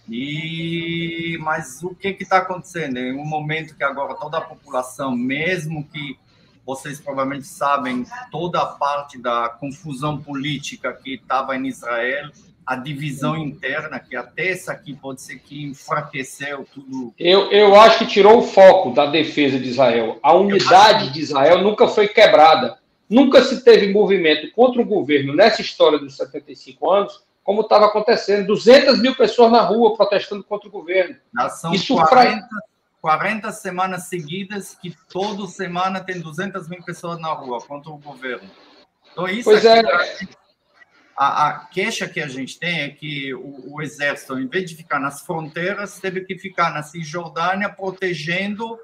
E mas o que está acontecendo? Em um momento que agora toda a população, mesmo que vocês provavelmente sabem toda a parte da confusão política que estava em Israel, a divisão interna, que até essa aqui pode ser que enfraqueceu tudo. Eu, eu acho que tirou o foco da defesa de Israel. A unidade de Israel nunca foi quebrada. Nunca se teve movimento contra o governo nessa história dos 75 anos, como estava acontecendo. 200 mil pessoas na rua protestando contra o governo. são Isso 40, 40 semanas seguidas que toda semana tem 200 mil pessoas na rua contra o governo. Então, isso pois é. A, a, queixa que a gente tem é que o, o, exército, em vez de ficar nas fronteiras, teve que ficar na Cisjordânia protegendo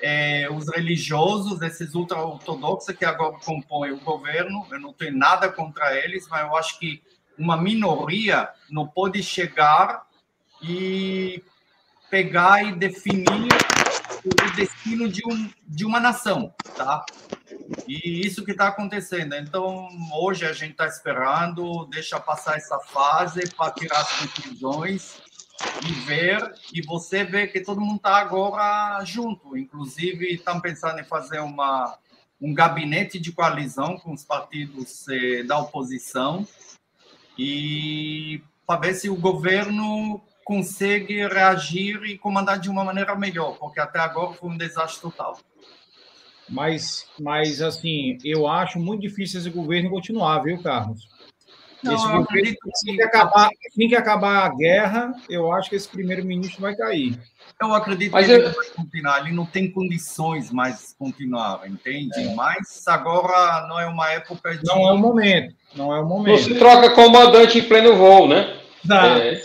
é, os religiosos, esses ultra-ortodoxos que agora compõem o governo. Eu não tenho nada contra eles, mas eu acho que uma minoria não pode chegar e pegar e definir o destino de, um, de uma nação, tá? E isso que está acontecendo. Então, hoje a gente está esperando, deixa passar essa fase para tirar as conclusões e ver. E você vê que todo mundo está agora junto. Inclusive, estão pensando em fazer uma, um gabinete de coalizão com os partidos eh, da oposição e para ver se o governo consegue reagir e comandar de uma maneira melhor, porque até agora foi um desastre total. Mas, mas assim, eu acho muito difícil esse governo continuar, viu, Carlos? Não, esse governo, que... assim, que acabar, assim que acabar a guerra, eu acho que esse primeiro-ministro vai cair. Eu acredito mas que ele vai continuar, ele não tem condições mais continuar, entende? É. Mas agora não é uma época de... Não é o momento, não é o momento. Você troca comandante em pleno voo, né? É,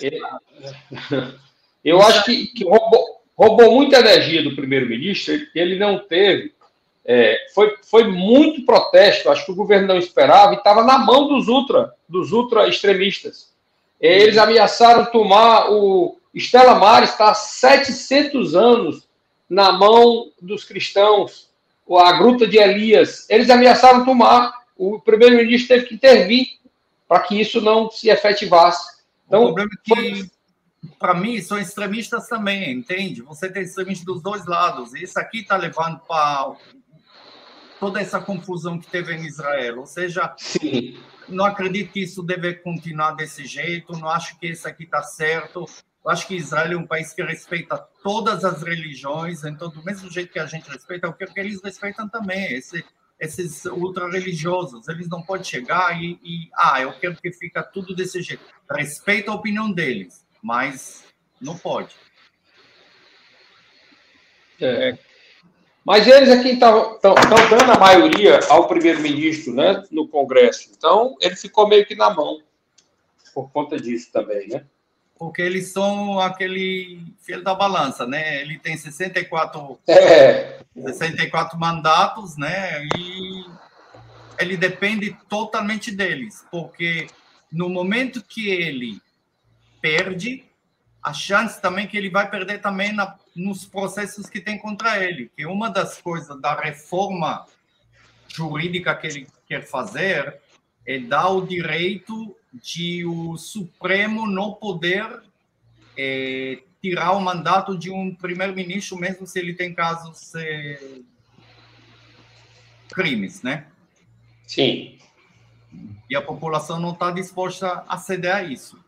eu acho que, que roubou, roubou muita energia do primeiro-ministro. Ele não teve. É, foi, foi muito protesto. Acho que o governo não esperava e estava na mão dos ultra, dos ultra extremistas. Eles ameaçaram tomar o Estela Maris está há 700 anos na mão dos cristãos. A gruta de Elias. Eles ameaçaram tomar. O primeiro-ministro teve que intervir para que isso não se efetivasse. Então, o problema é que, para mim, são extremistas também, entende? Você tem extremistas dos dois lados. Isso aqui está levando para toda essa confusão que teve em Israel. Ou seja, Sim. não acredito que isso deve continuar desse jeito. Não acho que isso aqui está certo. Eu acho que Israel é um país que respeita todas as religiões, então, do mesmo jeito que a gente respeita, é o que eles respeitam também. Esse, esses ultra-religiosos, eles não podem chegar e, e, ah, eu quero que fica tudo desse jeito. Respeita a opinião deles, mas não pode. É. Mas eles aqui estão dando a maioria ao primeiro-ministro né, no Congresso. Então, ele ficou meio que na mão por conta disso também, né? Porque eles são aquele filho da balança, né? Ele tem 64, (laughs) é. 64 mandatos, né? E ele depende totalmente deles, porque no momento que ele perde, a chance também que ele vai perder também na, nos processos que tem contra ele. Que uma das coisas da reforma jurídica que ele quer fazer é dar o direito de o Supremo não poder é, tirar o mandato de um primeiro-ministro, mesmo se ele tem casos é, crimes, né? Sim. E a população não está disposta a ceder a isso.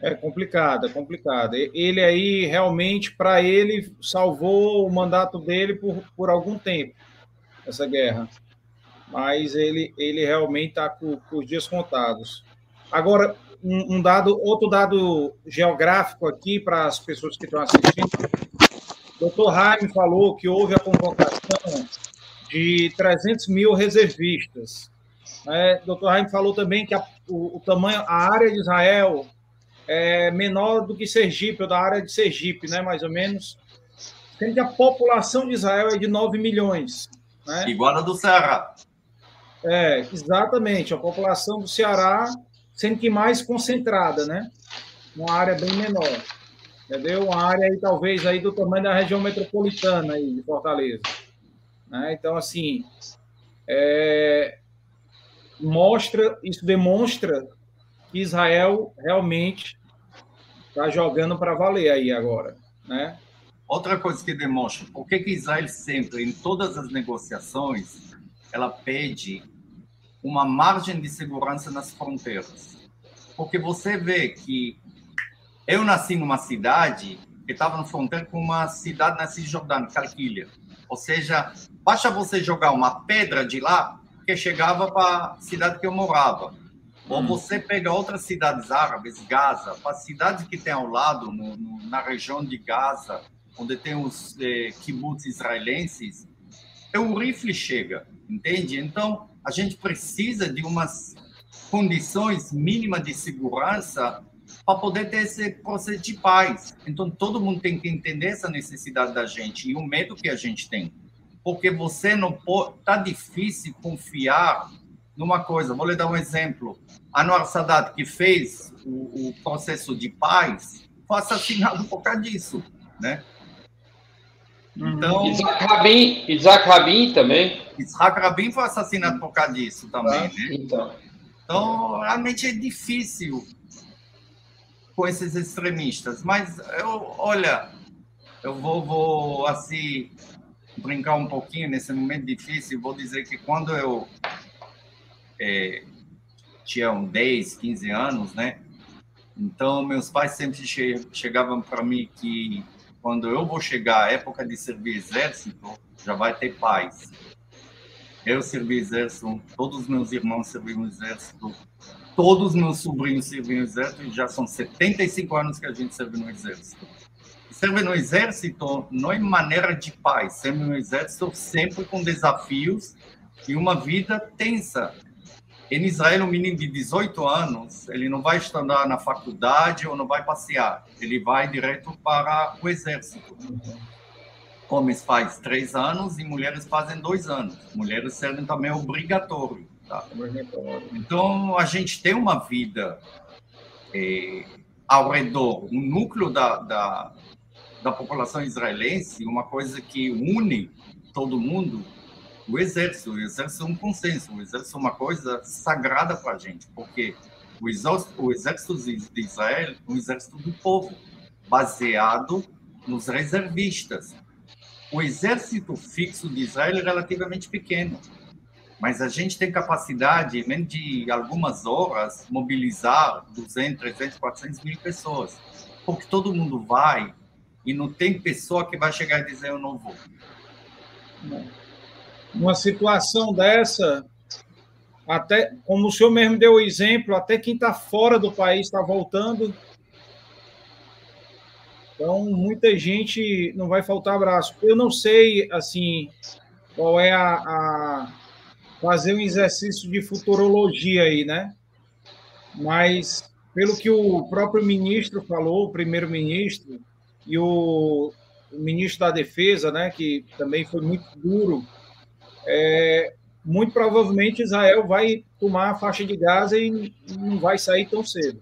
É complicado, é complicado. Ele aí, realmente, para ele, salvou o mandato dele por, por algum tempo, essa guerra mas ele, ele realmente está com, com, os dias contados. Agora, um, um, dado, outro dado geográfico aqui para as pessoas que estão assistindo. O doutor Jaime falou que houve a convocação de 300 mil reservistas. Né? O doutor Jaime falou também que a, o, o, tamanho, a área de Israel é menor do que Sergipe, ou da área de Sergipe, né? mais ou menos. Sendo que a população de Israel é de 9 milhões. Né? Igual a do Ceará. É, exatamente. A população do Ceará, sendo que mais concentrada, né? Uma área bem menor. Entendeu? Uma área aí, talvez, aí do tamanho da região metropolitana aí, de Fortaleza. Né? Então, assim, é, mostra, isso demonstra Israel realmente está jogando para valer aí agora, né? Outra coisa que demonstra, por que, que Israel sempre, em todas as negociações, ela pede uma margem de segurança nas fronteiras. Porque você vê que eu nasci numa cidade que estava na fronteira com uma cidade na Cisjordânia, Calquilha. Ou seja, basta você jogar uma pedra de lá que chegava para a cidade que eu morava. Ou hum. você pega outras cidades árabes, Gaza, para cidades que tem ao lado, no, no, na região de Gaza, onde tem os eh, kibbutz israelenses, o rifle chega, entende? Então, a gente precisa de umas condições mínimas de segurança para poder ter esse processo de paz. Então, todo mundo tem que entender essa necessidade da gente e o medo que a gente tem. Porque você não pode. Está difícil confiar numa coisa. Vou lhe dar um exemplo. Anwar Sadat, que fez o, o processo de paz, foi assassinado por causa disso, né? Uhum. Então, Isaac Rabin, Isaac Rabin também. Isaac Rabin foi assassinado por causa disso também, ah, né? Então. então, realmente é difícil com esses extremistas. Mas eu, olha, eu vou, vou assim brincar um pouquinho nesse momento difícil. Vou dizer que quando eu é, tinha uns 10, 15 anos, né? Então, meus pais sempre che chegavam para mim que quando eu vou chegar à época de servir exército, já vai ter paz. Eu servi exército, todos os meus irmãos serviram exército, todos os meus sobrinhos serviram exército, e já são 75 anos que a gente serve no exército. Serve no exército não é maneira de paz, serve no exército sempre com desafios e uma vida tensa, em Israel, um menino de 18 anos, ele não vai estudar na faculdade ou não vai passear. Ele vai direto para o exército. Homens faz três anos e mulheres fazem dois anos. Mulheres servem também obrigatório. Tá? Então, a gente tem uma vida é, ao redor, um núcleo da, da, da população israelense, uma coisa que une todo mundo, o exército. O exército é um consenso, o exército é uma coisa sagrada para a gente, porque o exército, o exército de Israel é um exército do povo, baseado nos reservistas. O exército fixo de Israel é relativamente pequeno, mas a gente tem capacidade, mesmo de algumas horas, mobilizar 200, 300, 400 mil pessoas, porque todo mundo vai e não tem pessoa que vai chegar e dizer eu não vou. Não uma situação dessa, até como o senhor mesmo deu o exemplo, até quem está fora do país está voltando. Então, muita gente não vai faltar abraço. Eu não sei, assim, qual é a, a fazer um exercício de futurologia aí, né? Mas, pelo que o próprio ministro falou, o primeiro-ministro, e o, o ministro da Defesa, né, que também foi muito duro é, muito provavelmente Israel vai tomar a faixa de Gaza e não vai sair tão cedo.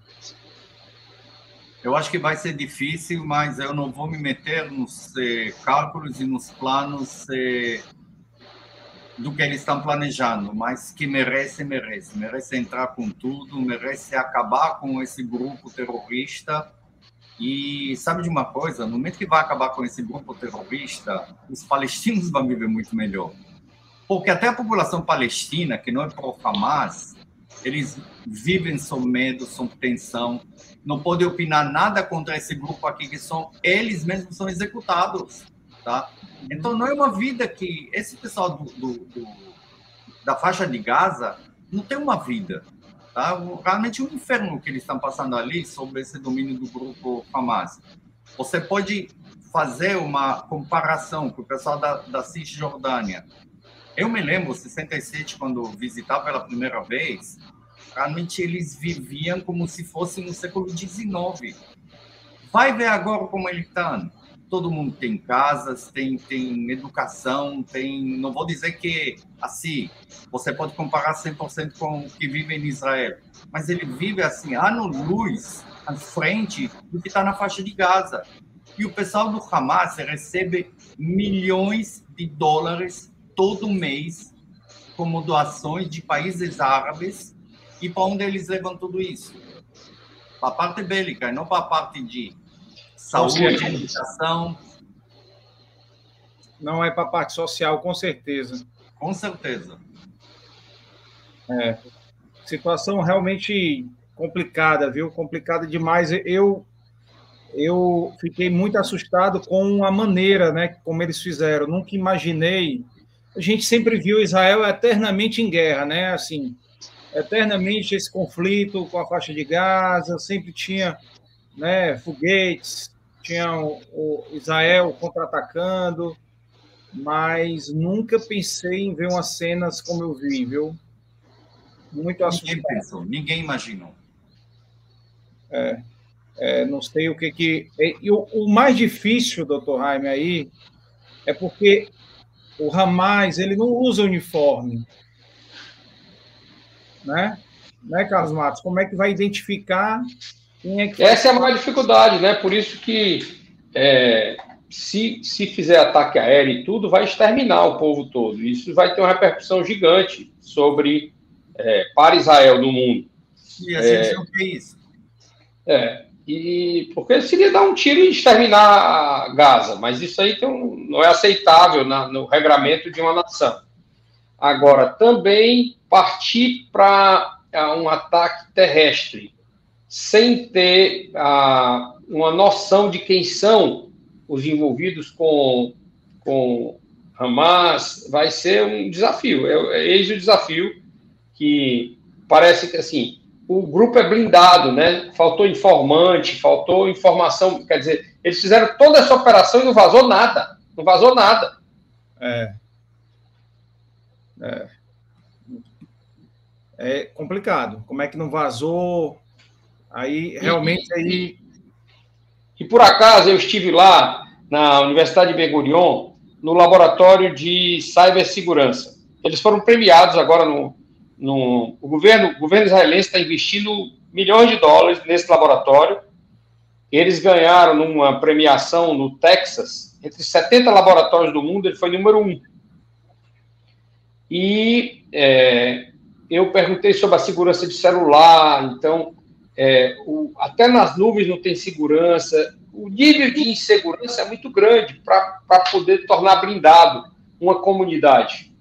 Eu acho que vai ser difícil, mas eu não vou me meter nos eh, cálculos e nos planos eh, do que eles estão planejando, mas que merece, merece. Merece entrar com tudo, merece acabar com esse grupo terrorista. E sabe de uma coisa? No momento que vai acabar com esse grupo terrorista, os palestinos vão viver muito melhor porque até a população palestina, que não é pró-Hamas, eles vivem sob medo, sob tensão, não podem opinar nada contra esse grupo aqui, que são eles mesmos são executados, tá? Então, não é uma vida que esse pessoal do, do, do, da faixa de Gaza não tem uma vida, tá? Realmente um inferno que eles estão passando ali sob esse domínio do grupo Hamas. Você pode fazer uma comparação com o pessoal da, da Cisjordânia, eu me lembro, 67, quando visitar pela primeira vez, realmente eles viviam como se fosse no século XIX. Vai ver agora como ele está. Todo mundo tem casas, tem, tem educação, tem. Não vou dizer que, assim, você pode comparar 100% com o que vive em Israel, mas ele vive, assim, ano-luz à frente do que está na faixa de Gaza. E o pessoal do Hamas recebe milhões de dólares todo mês como doações de países árabes e para onde eles levam tudo isso? Para a parte bélica, não para a parte de saúde, educação. Não é para a parte social, com certeza. Com certeza. É. Situação realmente complicada, viu? Complicada demais. Eu eu fiquei muito assustado com a maneira, né, como eles fizeram. Nunca imaginei. A gente sempre viu Israel eternamente em guerra, né? Assim, eternamente esse conflito com a faixa de Gaza, sempre tinha, né, foguetes, tinha o, o Israel contra-atacando, mas nunca pensei em ver umas cenas como eu vi, viu? Muito assustado. Ninguém pensou, ninguém imaginou. É. É, não sei o que que. E, o, o, mais difícil, doutor Jaime, aí, é porque o Hamas ele não usa uniforme. Né? Né, Carlos Matos? Como é que vai identificar quem é que. Essa é a maior dificuldade, né? Por isso que é, se, se fizer ataque aéreo e tudo, vai exterminar o povo todo. Isso vai ter uma repercussão gigante sobre é, para Israel no mundo. E a gente é, isso. É, e porque seria dar um tiro e exterminar Gaza, mas isso aí um, não é aceitável na, no regramento de uma nação. Agora, também partir para um ataque terrestre sem ter uma noção de quem são os envolvidos com, com Hamas vai ser um desafio. É, é eis o desafio que parece que assim o grupo é blindado, né? Faltou informante, faltou informação. Quer dizer, eles fizeram toda essa operação e não vazou nada. Não vazou nada. É. É, é complicado. Como é que não vazou? Aí, realmente, e, aí... E por acaso eu estive lá na Universidade de Ben Gurion, no laboratório de cibersegurança. Eles foram premiados agora no, o, governo, o governo israelense está investindo milhões de dólares nesse laboratório. Eles ganharam numa premiação no Texas, entre 70 laboratórios do mundo, ele foi número um. E é, eu perguntei sobre a segurança de celular, então, é, o, até nas nuvens não tem segurança. O nível de insegurança é muito grande para poder tornar blindado uma comunidade.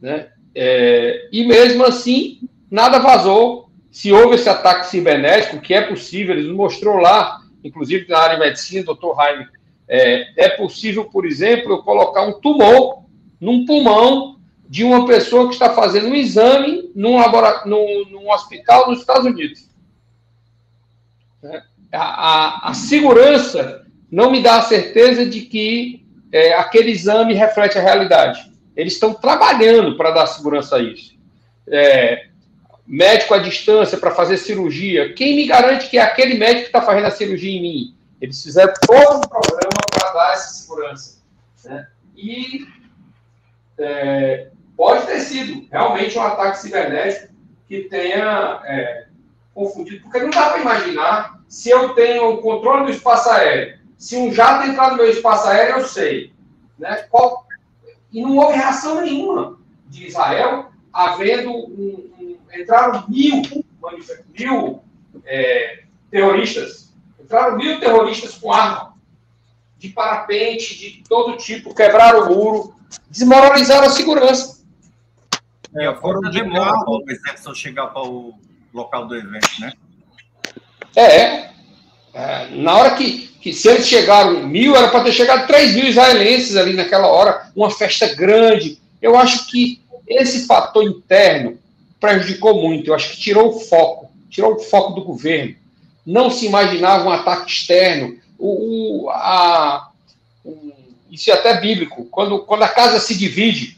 Né? É, e mesmo assim, nada vazou. Se houve esse ataque cibernético, que é possível, eles mostrou lá, inclusive na área de medicina, doutor Jaime, é, é possível, por exemplo, eu colocar um tumor num pulmão de uma pessoa que está fazendo um exame num, num, num hospital nos Estados Unidos. É, a, a, a, segurança não me dá a certeza de que é, aquele exame reflete a realidade. Eles estão trabalhando para dar segurança a isso. É, médico à distância para fazer cirurgia. Quem me garante que é aquele médico que está fazendo a cirurgia em mim? Eles fizeram todo um programa para dar essa segurança. Né? E é, pode ter sido realmente um ataque cibernético que tenha é, confundido, porque não dá para imaginar se eu tenho o controle do espaço aéreo. Se um jato entrar no meu espaço aéreo, eu sei. Né? Qual, e não houve reação nenhuma de Israel, havendo um, um, entraram mil, mil é, terroristas, entraram mil terroristas com arma, de parapente, de todo tipo, quebraram o muro, desmoralizaram a segurança. É, foram de demora para o exército chegar para o local do evento, né? É, é, na hora que, que se eles chegaram mil, era para ter chegado três mil israelenses ali naquela hora, uma festa grande. Eu acho que esse fator interno prejudicou muito. Eu acho que tirou o foco, tirou o foco do governo. Não se imaginava um ataque externo. O, o a, o, isso é até bíblico. Quando, quando a casa se divide,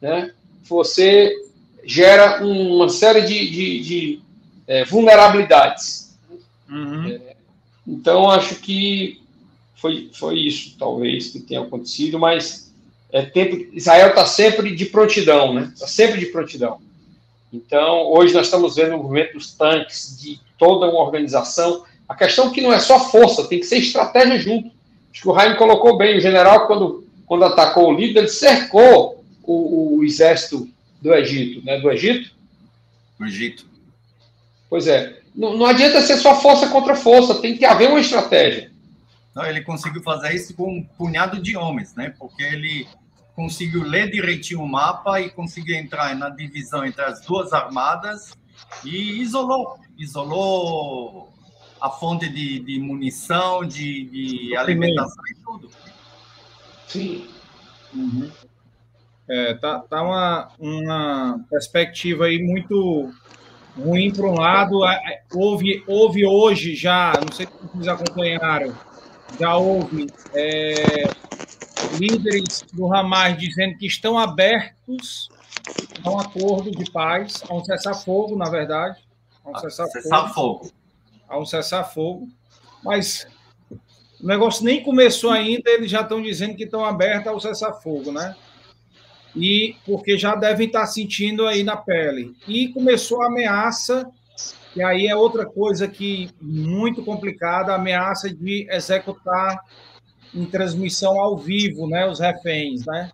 né, você gera uma série de, de, de é, vulnerabilidades. Uhum. É, então, acho que foi, foi isso, talvez, que tenha acontecido, mas é tempo, Israel está sempre de prontidão, né? Está sempre de prontidão. Então, hoje nós estamos vendo o movimento dos tanques, de toda uma organização. A questão é que não é só força, tem que ser estratégia junto. Acho que o Raim colocou bem. O general, quando, quando atacou o líder, ele cercou o, o exército do Egito, né? Do Egito? Do Egito. Pois é. Não, não adianta ser só força contra força, tem que haver uma estratégia. Não, ele conseguiu fazer isso com um punhado de homens, né? Porque ele conseguiu ler direitinho o mapa e conseguiu entrar na divisão entre as duas armadas e isolou, isolou a fonte de, de munição, de, de alimentação e tudo. Sim. Uhum. É, tá, tá uma, uma perspectiva aí muito ruim para um lado. Houve, houve hoje já, não sei se vocês acompanharam, já houve é, líderes do Hamas dizendo que estão abertos a um acordo de paz, a um cessar-fogo, na verdade. A um cessar-fogo. Cessar a um cessar-fogo. Mas o negócio nem começou ainda, eles já estão dizendo que estão abertos ao cessar-fogo, né? E porque já devem estar sentindo aí na pele. E começou a ameaça, e aí é outra coisa que muito complicada, a ameaça de executar em transmissão ao vivo, né, os reféns, né?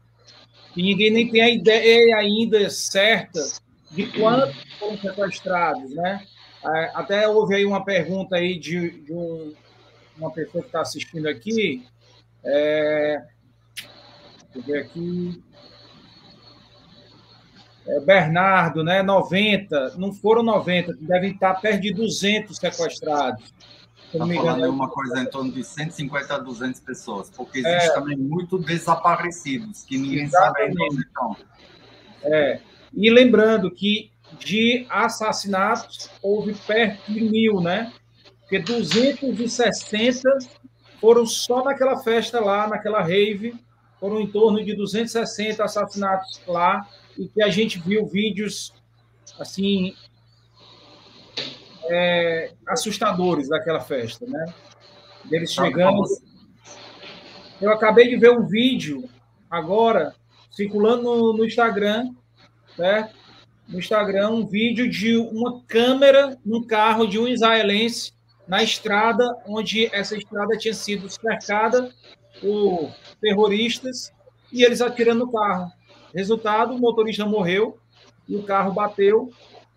E ninguém nem tem a ideia ainda certa de quantos foram sequestrados, né? É, até houve aí uma pergunta aí de, de um, uma pessoa que está assistindo aqui. É, deixa eu ver aqui. É, Bernardo, né? 90, não foram 90, devem estar perto de 200 sequestrados. Está falando é uma coisa em torno de 150 a 200 pessoas, porque existe é, também muito desaparecidos, que ninguém exatamente. sabe onde estão. É, e lembrando que de assassinatos houve perto de mil, né? Porque 260 foram só naquela festa lá, naquela rave, foram em torno de 260 assassinatos lá, e que a gente viu vídeos assim é, assustadores daquela festa, né? Deles tá chegando. Eu acabei de ver um vídeo agora circulando no, no Instagram, certo? No Instagram, um vídeo de uma câmera no carro de um israelense na estrada, onde essa estrada tinha sido cercada por terroristas e eles atirando no carro. Resultado, o motorista morreu e o carro bateu,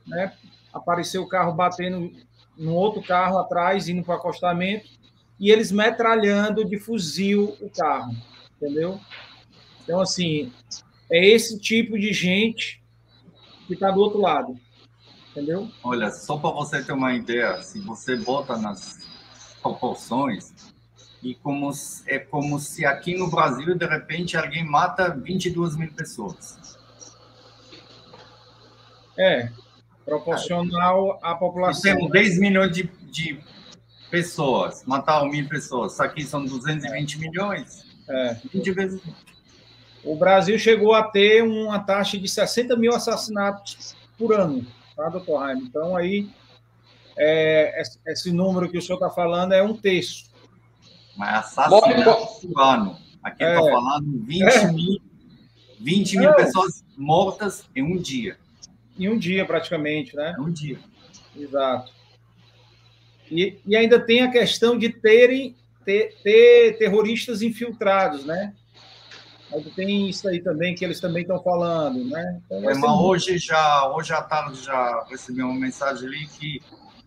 né? apareceu o carro batendo no outro carro atrás, indo para o acostamento, e eles metralhando de fuzil o carro, entendeu? Então, assim, é esse tipo de gente que está do outro lado, entendeu? Olha, só para você ter uma ideia, se você bota nas proporções, e como, é como se aqui no Brasil, de repente, alguém mata 22 mil pessoas. É, proporcional à população. Nós temos 10 milhões de, de pessoas, matar mil pessoas. Aqui são 220 milhões. É. 20 vezes. O Brasil chegou a ter uma taxa de 60 mil assassinatos por ano, tá, doutor Raimo? Então, aí, é, esse número que o senhor está falando é um terço. Mas assassinatos por ano. Aqui está é. falando 20 é. mil, 20 mil pessoas mortas em um dia em um dia, praticamente, né? Um dia. Exato. E, e ainda tem a questão de terem ter, ter terroristas infiltrados, né? Tem isso aí também que eles também estão falando, né? Então, é, mas hoje já, hoje à tarde já recebi uma mensagem ali que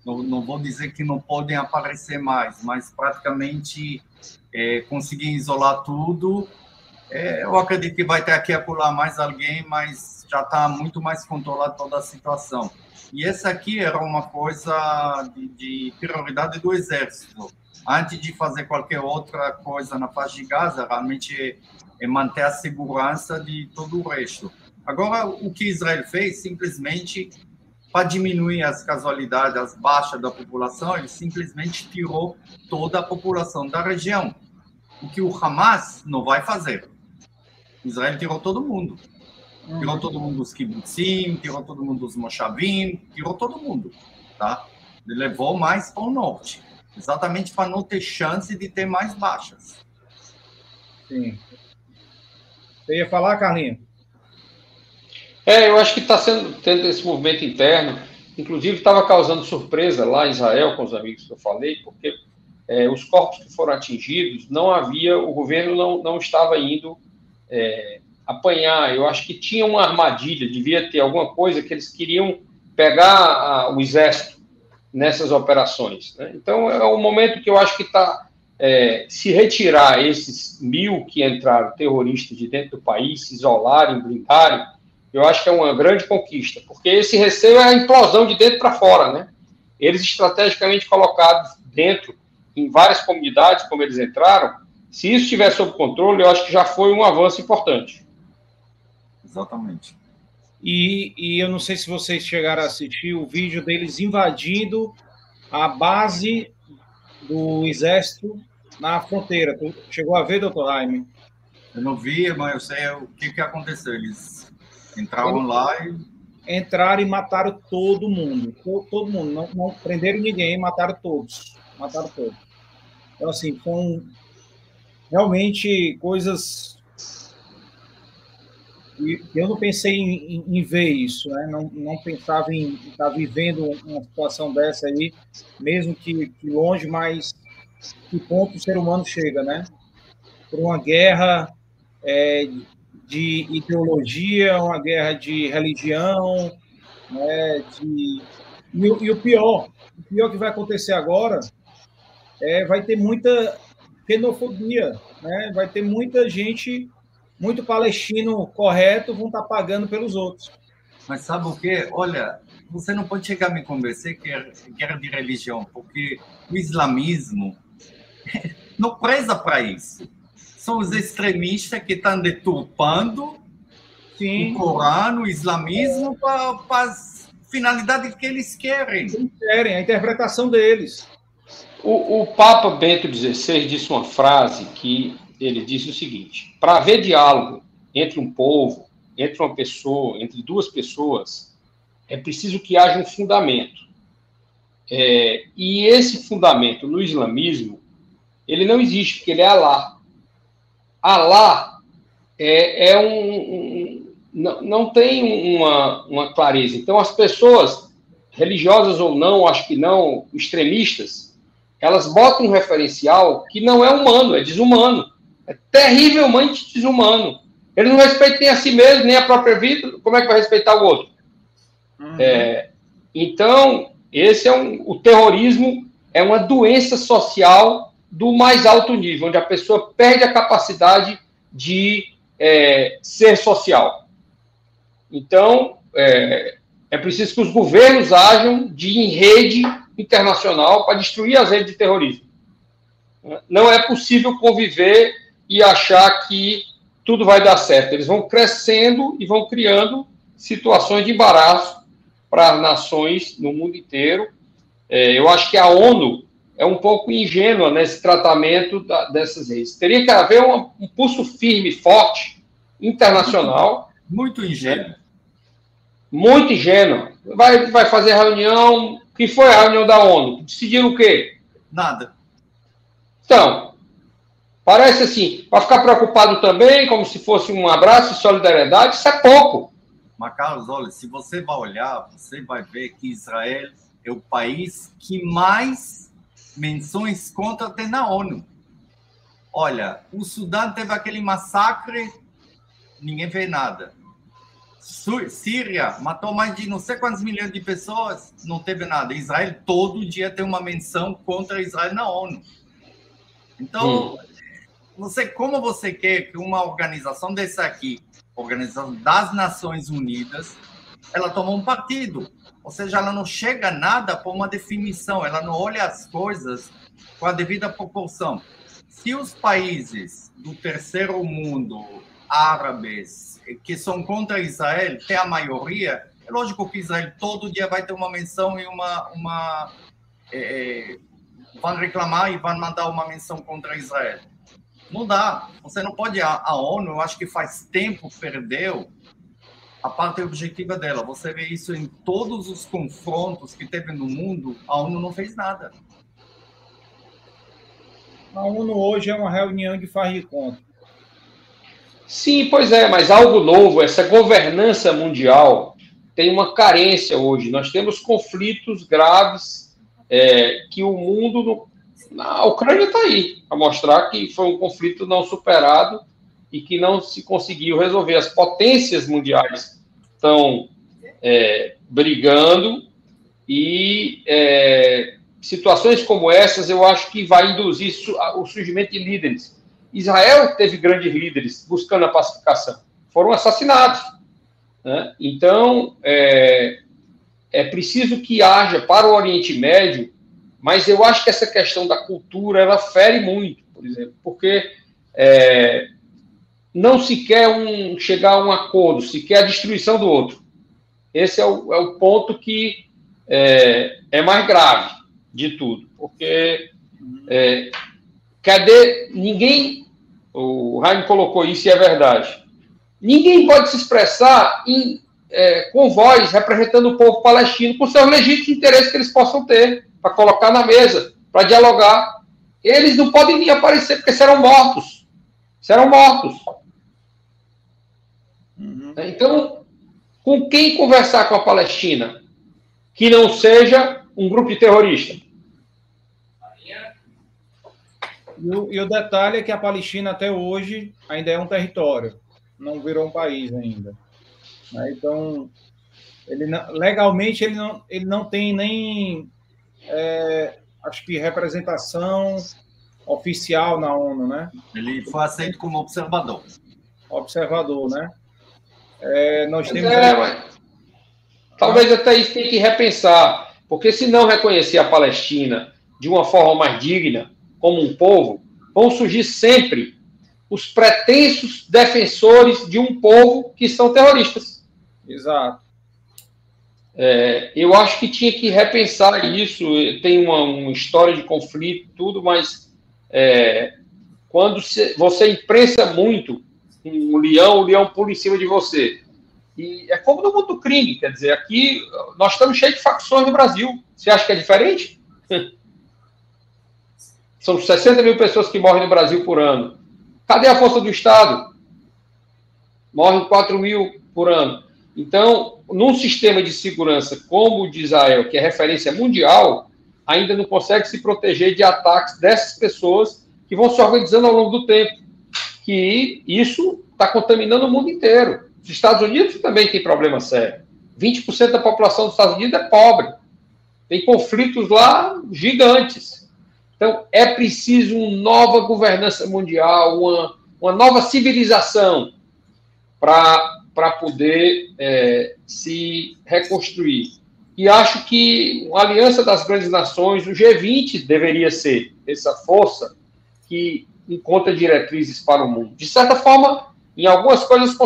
não, não vou dizer que não podem aparecer mais, mas praticamente é, isolar tudo. É, eu acredito que vai ter aqui acolá mais alguém, mas já está muito mais controlada toda a situação. E essa aqui era uma coisa de, de, prioridade do exército. Antes de fazer qualquer outra coisa na faixa de Gaza, realmente é manter a segurança de todo o resto. Agora, o que Israel fez, simplesmente, para diminuir as casualidades, as baixas da população, ele simplesmente tirou toda a população da região. O que o Hamas não vai fazer. Israel tirou todo mundo. Tirou todo mundo dos kibbutzim, tirou todo mundo dos moshavim, tirou todo mundo, tá? Ele levou mais para o norte, exatamente para não ter chance de ter mais baixas. Sim. Você ia falar, Carlinhos? É, eu acho que está sendo tendo esse movimento interno. Inclusive, estava causando surpresa lá em Israel com os amigos que eu falei, porque é, os corpos que foram atingidos não havia, o governo não, não estava indo é, apanhar. Eu acho que tinha uma armadilha, devia ter alguma coisa que eles queriam pegar a, o exército nessas operações. Né? Então é um momento que eu acho que está é, se retirar esses mil que entraram terroristas de dentro do país, se isolarem, brindarem, eu acho que é uma grande conquista, porque esse receio é a implosão de dentro para fora, né? Eles estrategicamente colocados dentro, em várias comunidades, como eles entraram, se isso estiver sob controle, eu acho que já foi um avanço importante. Exatamente. E, e eu não sei se vocês chegaram a assistir o vídeo deles invadindo a base do exército na fronteira. Tu chegou a ver, doutor Jaime? Eu não vi, mas eu sei o que, que aconteceu. Eles entraram Eles lá e. Entraram e mataram todo mundo. Todo, mundo. Não, não prenderam ninguém, mataram todos. Mataram todos. Então, assim, são realmente coisas eu não pensei em, em, em, ver isso, né? não, não pensava em estar vivendo uma situação dessa aí, mesmo que, que longe, mas que ponto o ser humano chega, né? Por uma guerra é, de ideologia, uma guerra de religião, né? De... E, e o pior, o pior que vai acontecer agora é vai ter muita xenofobia, né? Vai ter muita gente muito palestino correto vão estar pagando pelos outros. Mas sabe o que? Olha, você não pode chegar a me convencer que é guerra de religião, porque o islamismo (laughs) não preza para isso. São os extremistas que estão deturpando Sim. o Corão, o islamismo, para as finalidades que eles querem. Eles querem, a interpretação deles. O, o Papa Bento XVI disse uma frase que ele disse o seguinte: para haver diálogo entre um povo, entre uma pessoa, entre duas pessoas, é preciso que haja um fundamento. É, e esse fundamento no islamismo, ele não existe, porque ele é Alá. Alá é, é um, um, não, não tem uma, uma clareza. Então, as pessoas, religiosas ou não, acho que não, extremistas, elas botam um referencial que não é humano, é desumano. É terrivelmente desumano. Ele não respeita nem a si mesmo, nem a própria vida, como é que vai respeitar o outro? Uhum. É, então, esse é um, o terrorismo é uma doença social do mais alto nível, onde a pessoa perde a capacidade de é, ser social. Então, é, é preciso que os governos ajam de em rede internacional para destruir as redes de terrorismo. Não é possível conviver e achar que tudo vai dar certo. Eles vão crescendo e vão criando situações de embaraço para as nações no mundo inteiro. É, eu acho que a ONU é um pouco ingênua nesse tratamento da, dessas redes. Teria que haver um, um pulso firme, forte, internacional. Muito ingênuo. Muito ingênuo. Vai, vai fazer reunião. que foi a reunião da ONU? Decidiram o quê? Nada. Então, Parece assim, para ficar preocupado também, como se fosse um abraço de solidariedade, isso é pouco. Mas, Carlos, olha, se você vai olhar, você vai ver que Israel é o país que mais menções contra tem na ONU. Olha, o Sudão teve aquele massacre, ninguém vê nada. Síria matou mais de não sei quantos milhões de pessoas, não teve nada. Israel todo dia tem uma menção contra Israel na ONU. Então, hum você como você quer que uma organização dessa aqui, Organização das Nações Unidas, ela toma um partido, ou seja, ela não chega a nada por uma definição, ela não olha as coisas com a devida proporção. Se os países do terceiro mundo, árabes, que são contra Israel, tem a maioria, é lógico que Israel todo dia vai ter uma menção e uma, uma é, é vão reclamar e vão mandar uma menção contra Israel. Não dá. Você não pode. A, a ONU, eu acho que faz tempo perdeu a parte objetiva dela. Você vê isso em todos os confrontos que teve no mundo, a ONU não fez nada. A ONU hoje é uma reunião de faz de conta. Sim, pois é, mas algo novo, essa governança mundial tem uma carência hoje. Nós temos conflitos graves é, que o mundo a Ucrânia está aí, para mostrar que foi um conflito não superado e que não se conseguiu resolver. As potências mundiais estão é, brigando e é, situações como essas eu acho que vai induzir o surgimento de líderes. Israel teve grandes líderes buscando a pacificação, foram assassinados. Né? Então, é, é preciso que haja para o Oriente Médio Mas eu acho que essa questão da cultura, ela fere muito, por exemplo, porque é, não se quer um, chegar a um acordo, se quer a destruição do outro. Esse é o, é o ponto que é, é, mais grave de tudo, porque é, cadê ninguém? O Raim colocou isso e é verdade. Ninguém pode se expressar em, é, com voz representando o povo palestino por seus legítimos interesses que eles possam ter para colocar na mesa, para dialogar. Eles não podem nem aparecer porque serão mortos. Serão mortos. Uhum. Então, com quem conversar com a Palestina que não seja um grupo de terrorista? E o, e o, detalhe é que a Palestina até hoje ainda é um território, não virou um país ainda. Né? Então, ele não, legalmente ele não, ele não tem nem, é, acho que representação oficial na ONU, né? Ele foi aceito como observador. Observador, né? É, nós temos. É, mas... Talvez até isso tem que repensar, porque se não reconhecer a Palestina de uma forma mais digna, como um povo, vão surgir sempre os pretensos defensores de um povo que são terroristas. Exato. É, eu acho que tinha que repensar isso. Tem uma, uma história de conflito, tudo, mas é, quando você imprensa muito um leão, o leão pula em cima de você. E é como no mundo do crime, quer dizer, aqui nós estamos cheios de facções no Brasil. Você acha que é diferente? (laughs) São 60 mil pessoas que morrem no Brasil por ano. Cadê a força do Estado? Morrem 4 mil por ano. Então, num sistema de segurança como o de Israel, que é referência mundial, ainda não consegue se proteger de ataques dessas pessoas que vão se organizando ao longo do tempo. Que isso está contaminando o mundo inteiro. Os Estados Unidos também tem problema sério. 20% da população dos Estados Unidos é pobre. Tem conflitos lá gigantes. Então, é preciso uma nova governança mundial, uma, uma nova civilização para poder é, se reconstruir. E acho que a aliança das grandes nações, o G20 deveria ser essa força que encontra diretrizes para o mundo. De certa forma, em algumas coisas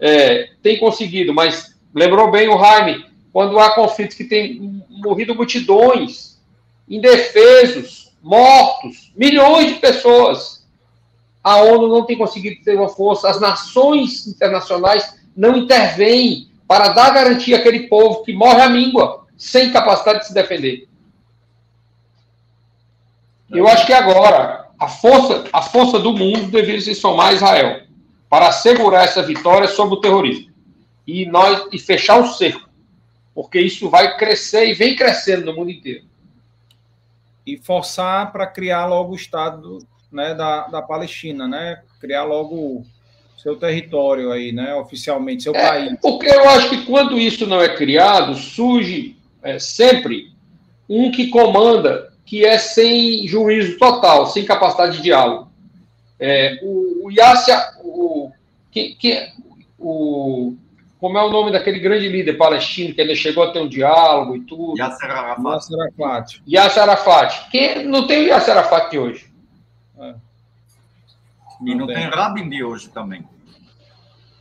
é, tem conseguido, mas lembrou bem o Jaime, quando há conflitos que têm morrido multidões, indefesos, mortos, milhões de pessoas, a ONU não tem conseguido ter uma força, as nações internacionais não intervêm para dar garantia àquele povo que morre à míngua, sem capacidade de se defender. Eu acho que agora a força, a força do mundo deveria se somar a Israel para assegurar essa vitória sobre o terrorismo e nós e fechar o cerco, porque isso vai crescer e vem crescendo no mundo inteiro. E forçar para criar logo o Estado né, da, da Palestina, né? Criar logo seu território aí, né? Oficialmente, seu é, país. Porque eu acho que quando isso não é criado, surge é, sempre um que comanda que é sem juízo total, sem capacidade de diálogo. É, o, o Yasser, o, que, que, o, como é o nome daquele grande líder palestino que ainda chegou a ter um diálogo e tudo? Yasser Arafat. Yasser Arafat. Yasser Arafat. Quem, não tem o Yasser Arafat de hoje. É. E não, não tem. tem Rabin de hoje também.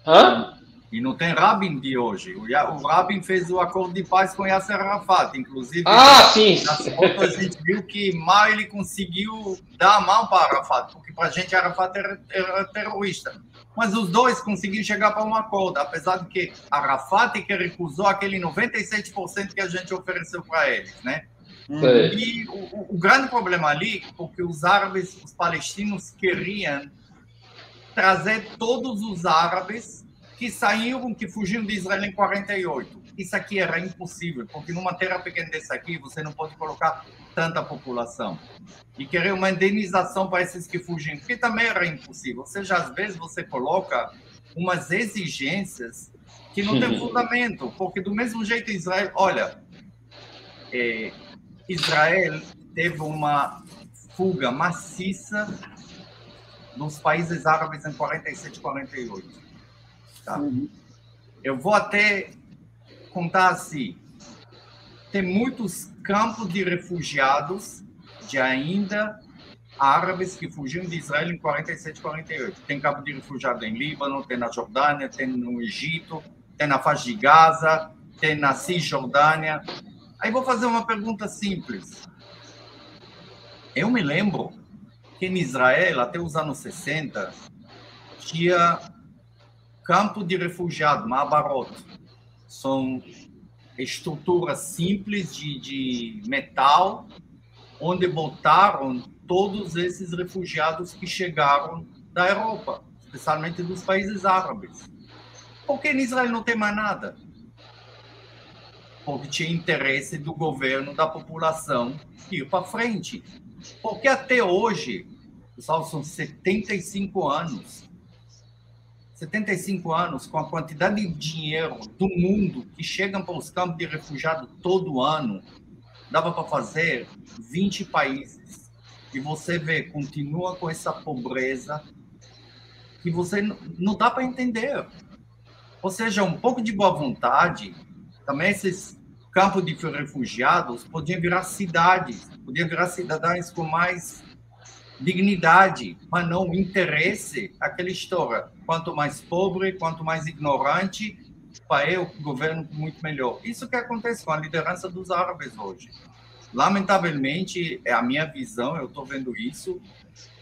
Hã? E não tem Rabin de hoje. O, o Rabin fez o acordo de paz com Yasser Arafat, inclusive. Ah, sim. Nas fotos a gente viu que mal ele conseguiu dar a mão para Arafat, porque para a gente Arafat era, era, terrorista. Mas os dois conseguiram chegar para um acordo, apesar de que Arafat que recusou aquele 97% que a gente ofereceu para eles, né? E o, o, grande problema ali, porque os árabes, os palestinos queriam trazer todos os árabes que saíram, que fugiram de Israel em 48. Isso aqui era impossível, porque numa terra pequena dessa aqui, você não pode colocar tanta população. E querer uma indenização para esses que fugiram, porque também era impossível. Ou seja, às vezes você coloca umas exigências que não tem fundamento, porque do mesmo jeito Israel, olha, é, Israel teve uma fuga maciça nos países árabes em 47 48 Tá? Uhum. Eu vou até contar assim. Tem muitos campos de refugiados de ainda árabes que fugiram de Israel em 47, 48. Tem campo de refugiados em Líbano, tem na Jordânia, tem no Egito, tem na faixa de Gaza, tem na Cisjordânia. Aí vou fazer uma pergunta simples. Eu me lembro que em Israel, até os anos 60, tinha campo de refugiados, Mabarot. São estruturas simples de, de metal, onde botaram todos esses refugiados que chegaram da Europa, especialmente dos países árabes. Por que em Israel não tem mais nada? Porque tinha interesse do governo, da população, ir para frente. Porque até hoje, pessoal, são 75 anos. 75 anos, com a quantidade de dinheiro do mundo que chegam para os campos de refugiados todo ano, dava para fazer 20 países. E você vê, continua com essa pobreza que você não dá para entender. Ou seja, um pouco de boa vontade, também esses campos de refugiados podiam virar cidades, podiam virar cidadãos com mais dignidade, mas não interesse, aquela história. Quanto mais pobre, quanto mais ignorante, para eu, governo muito melhor. Isso que acontece com a liderança dos árabes hoje. Lamentavelmente, é a minha visão, eu estou vendo isso,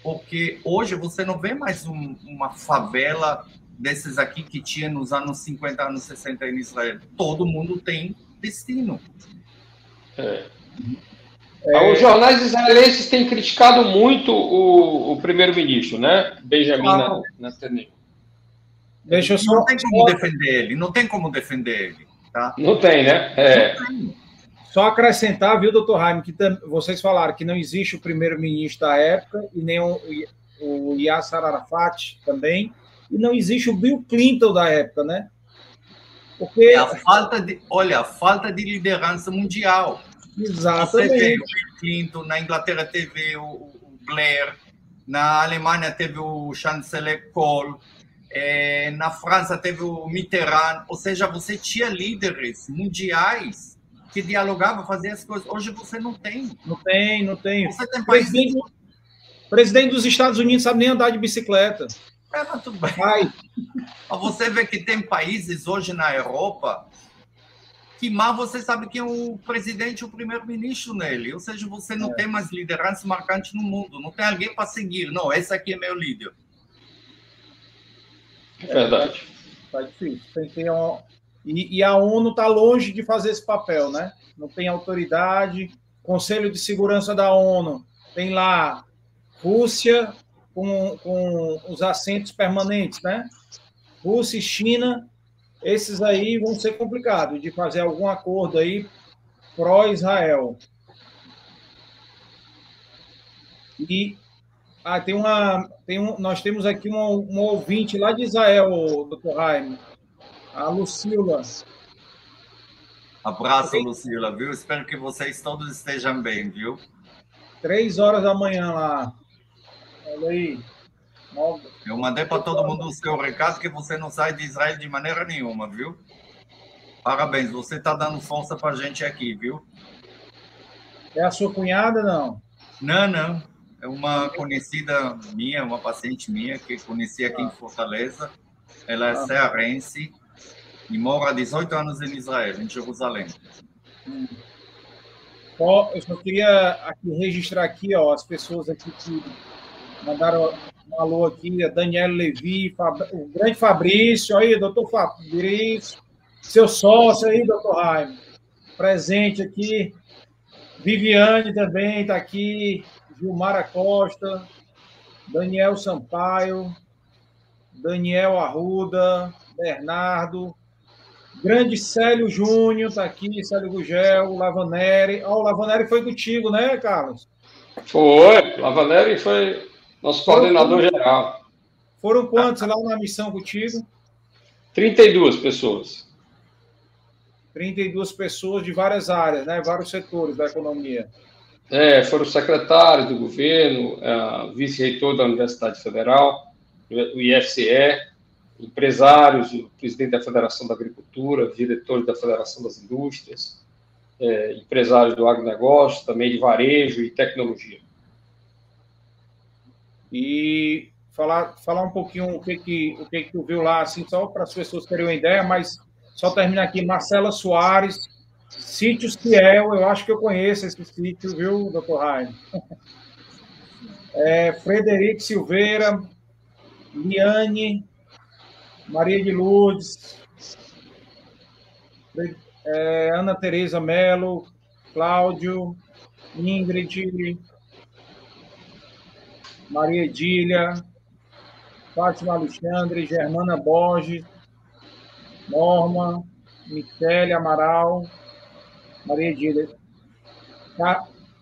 porque hoje você não vê mais um, uma favela desses aqui que tinha nos anos 50, anos 60 em Israel. Todo mundo tem destino. É. É... Os jornais israelenses têm criticado muito o, o primeiro-ministro, né? Benjamin ah, Netanyahu. Deixa eu só... Não tem como defender ele, não tem como defender ele. Tá? Não tem, né? É. Só acrescentar, viu, doutor Jaime, que vocês falaram que não existe o primeiro-ministro da época e nem o, o Yasser Arafat também, e não existe o Bill Clinton da época, né? Porque é a falta de, olha, a falta de liderança mundial. Exatamente. Você teve o Clinton, na Inglaterra teve o, o Blair, na Alemanha teve o chanceler Kohl, é, na França teve o Mitterrand, ou seja, você tinha líderes mundiais que dialogavam, faziam as coisas. Hoje você não tem. Não tem, não tem. Você tem países... presidente, presidente dos Estados Unidos sabe nem andar de bicicleta. É, mas tudo bem. Vai. Você vê que tem países hoje na Europa que mal você sabe quem é o presidente e o primeiro-ministro nele. Ou seja, você não é. tem mais liderança marcante no mundo. Não tem alguém para seguir. Não, esse aqui é meu líder. É verdade. Tá difícil. Tem, tem um... e, e a ONU está longe de fazer esse papel, né? Não tem autoridade. Conselho de Segurança da ONU tem lá Rússia com, com os assentos permanentes, né? Rússia e China esses aí vão ser complicados de fazer algum acordo aí pró-Israel. E ah, tem uma, tem um, nós temos aqui um, um ouvinte lá de Israel, doutor Jaime, a Lucila. Abraço, Lucila, viu? Espero que vocês todos estejam bem, viu? Três horas da manhã lá. Olha aí. Eu mandei para todo mundo o seu recado que você não sai de Israel de maneira nenhuma, viu? Parabéns, você está dando força para a gente aqui, viu? É a sua cunhada, não? Não, não. É uma conhecida minha, uma paciente minha, que conheci aqui ah. em Fortaleza. Ela é ah. cearense e mora há 18 anos em Israel, em Jerusalém. Hum. eu só queria aqui registrar aqui, ó, as pessoas aqui que mandaram um alô aqui, a Daniela Levi, Fab... o grande Fabrício, aí, doutor Fabrício, seu sócio aí, doutor Raimo, presente aqui. Viviane também está aqui, Gilmara Costa, Daniel Sampaio, Daniel Arruda, Bernardo, grande Célio Júnior está aqui, Célio Gugel, Lavaneri. Ó, oh, o Lavaneri foi contigo, né, Carlos? Foi, Lavaneri foi nosso coordenador geral. Foram quantos lá na missão contigo? 32 pessoas. 32 pessoas de várias áreas, né? Vários setores da economia. É, foram secretários do governo, vice-reitor da Universidade Federal, o IFCE, empresários, o presidente da Federação da Agricultura, diretores da Federação das Indústrias. é, empresários do agronegócio, também de varejo e tecnologia. E falar, falar um pouquinho o que que, o que que tu viu lá, assim, só para as pessoas terem uma ideia, mas só terminar aqui, Marcela Soares, Sítio Ciel, eu acho que eu conheço esse sítio, viu, doutor Raio? (laughs) É, Frederico Silveira, Liane, Maria de Lourdes, é, Ana Tereza Melo, Cláudio, Ingrid, Maria Edília, Fátima Alexandre, Germana Borges, Norma, Michele Amaral, Maria Edília.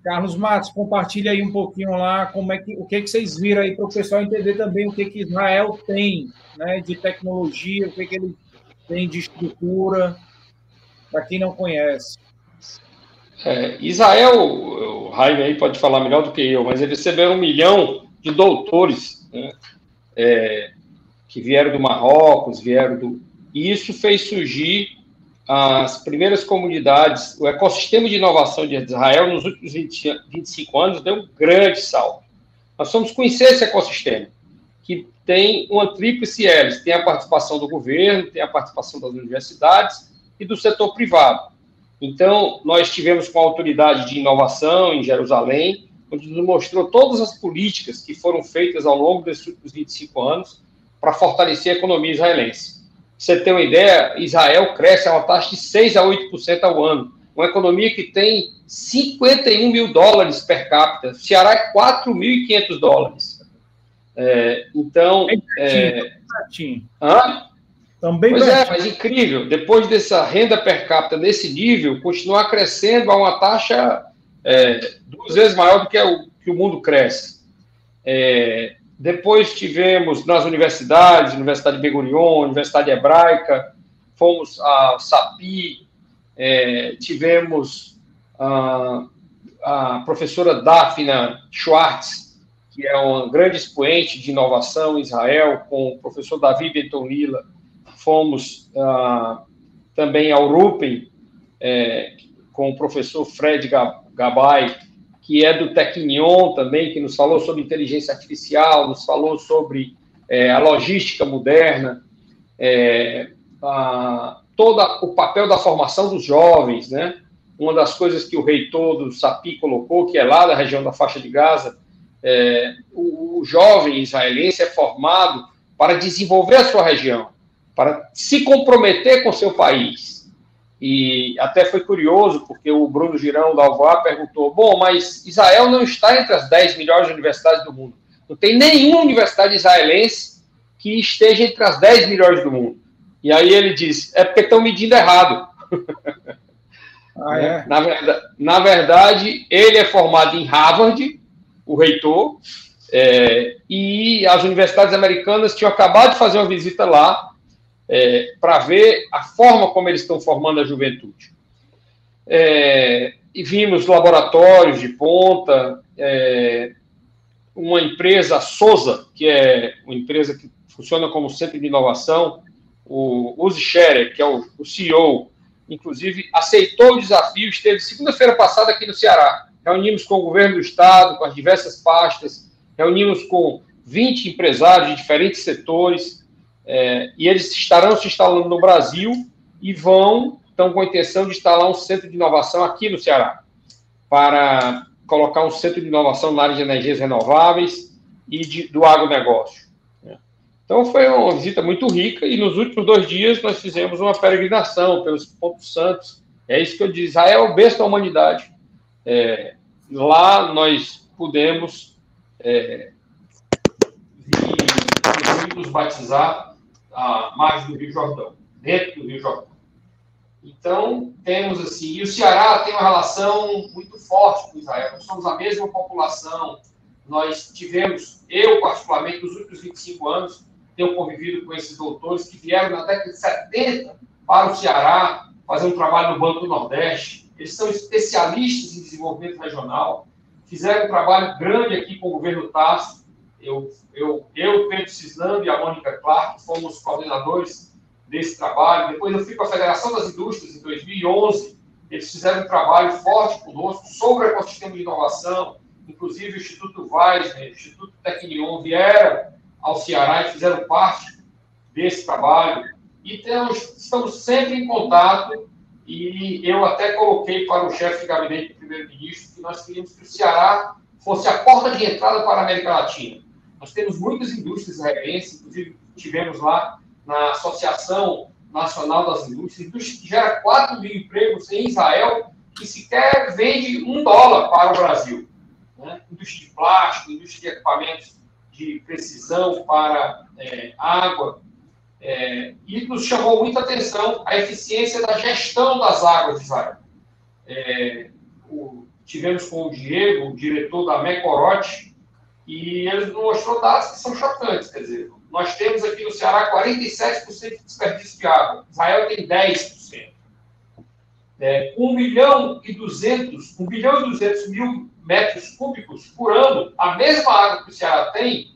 Carlos Matos, compartilha aí um pouquinho lá como é que, o que, que vocês viram aí para o pessoal entender também o que, que Israel tem né, de tecnologia, o que, que ele tem de estrutura, para quem não conhece. É, Israel, o Jaime aí pode falar melhor do que eu, mas eles receberam um milhão de doutores né, é, que vieram do Marrocos, vieram do. E isso fez surgir as primeiras comunidades, o ecossistema de inovação de Israel nos últimos 20, 25 anos deu um grande salto. Nós vamos conhecer esse ecossistema, que tem uma tríplice hélice, tem a participação do governo, tem a participação das universidades e do setor privado. Então, nós tivemos com a autoridade de inovação em Jerusalém, onde nos mostrou todas as políticas que foram feitas ao longo desses últimos 25 anos para fortalecer a economia israelense você ter uma ideia, Israel cresce a uma taxa de 6 a 8% ao ano. Uma economia que tem 51 mil dólares per capita. Ceará é 4.500 dólares. É, então. É, hã? Também pois é, mas incrível. Depois dessa renda per capita nesse nível, continuar crescendo a uma taxa é, duas vezes maior do que, o, que o mundo cresce. É, depois tivemos nas universidades, Universidade de Ben Universidade Hebraica, fomos a SAPI, é, tivemos a, a, professora Daphna Schwartz, que é uma grande expoente de inovação em Israel, com o professor Davi Bentonila, fomos ah, também ao Rupen, é, com o professor Fred Gabay, que é do Tecnion também, que nos falou sobre inteligência artificial, nos falou sobre é, a logística moderna, é, a, todo o papel da formação dos jovens, né? Uma das coisas que o reitor do SAPI colocou, que é lá da região da faixa de Gaza, é, o, o jovem israelense é formado para desenvolver a sua região, para se comprometer com seu país, e até foi curioso, porque o Bruno Girão da Alvoar perguntou: bom, mas Israel não está entre as 10 melhores universidades do mundo. Não tem nenhuma universidade israelense que esteja entre as 10 melhores do mundo. E aí ele disse: é porque estão medindo errado. (laughs) Ah, é? na, verdade, na verdade, ele é formado em Harvard, o reitor, é, e as universidades americanas tinham acabado de fazer uma visita lá é, para ver a forma como eles estão formando a juventude. É, e vimos laboratórios de ponta, é, uma empresa, a Souza, que é uma empresa que funciona como centro de inovação, o Uzi Scherer, que é o, o CEO, inclusive aceitou o desafio, esteve segunda-feira passada aqui no Ceará. Reunimos com o governo do estado, com as diversas pastas, reunimos com 20 empresários de diferentes setores, é, e eles estarão se instalando no Brasil e vão, estão com a intenção de instalar um centro de inovação aqui no Ceará, para colocar um centro de inovação na área de energias renováveis e de, do agronegócio. Né? Então, foi uma visita muito rica e nos últimos dois dias nós fizemos uma peregrinação pelos pontos santos. É isso que eu disse, Israel é o berço da humanidade. É, lá nós pudemos é, vir, nos batizar à margem do Rio Jordão, dentro do Rio Jordão. Então, temos assim, e o Ceará tem uma relação muito forte com Israel, nós somos a mesma população, nós tivemos, eu particularmente, nos últimos 25 anos, tenho convivido com esses doutores que vieram na década de 70 para o Ceará fazer um trabalho no Banco do Nordeste, eles são especialistas em desenvolvimento regional, fizeram um trabalho grande aqui com o governo Tasso, eu, eu, eu Pedro Cisnando e a Mônica Clark fomos coordenadores desse trabalho. Depois eu fui para a Federação das Indústrias em 2011, Eles fizeram um trabalho forte conosco sobre o ecossistema de inovação, inclusive o Instituto Weisner, o Instituto Tecnion vieram ao Ceará e fizeram parte desse trabalho. E temos, estamos sempre em contato e eu até coloquei para o chefe de gabinete do primeiro-ministro que nós queríamos que o Ceará fosse a porta de entrada para a América Latina. Nós temos muitas indústrias israelenses, inclusive tivemos lá na Associação Nacional das Indústrias, indústria que gera 4 mil empregos em Israel, que sequer vende um dólar para o Brasil. Né? Indústria de plástico, indústria de equipamentos de precisão para é, água, é, e nos chamou muita atenção a eficiência da gestão das águas de Israel. É, o, tivemos com o Diego, o diretor da Mecorote, e ele mostrou dados que são chocantes. Quer dizer, nós temos aqui no Ceará 47% de desperdício de água, Israel tem 10%. É, 1 milhão e 200, 1 bilhão e 200 mil metros cúbicos por ano, a mesma água que o Ceará tem,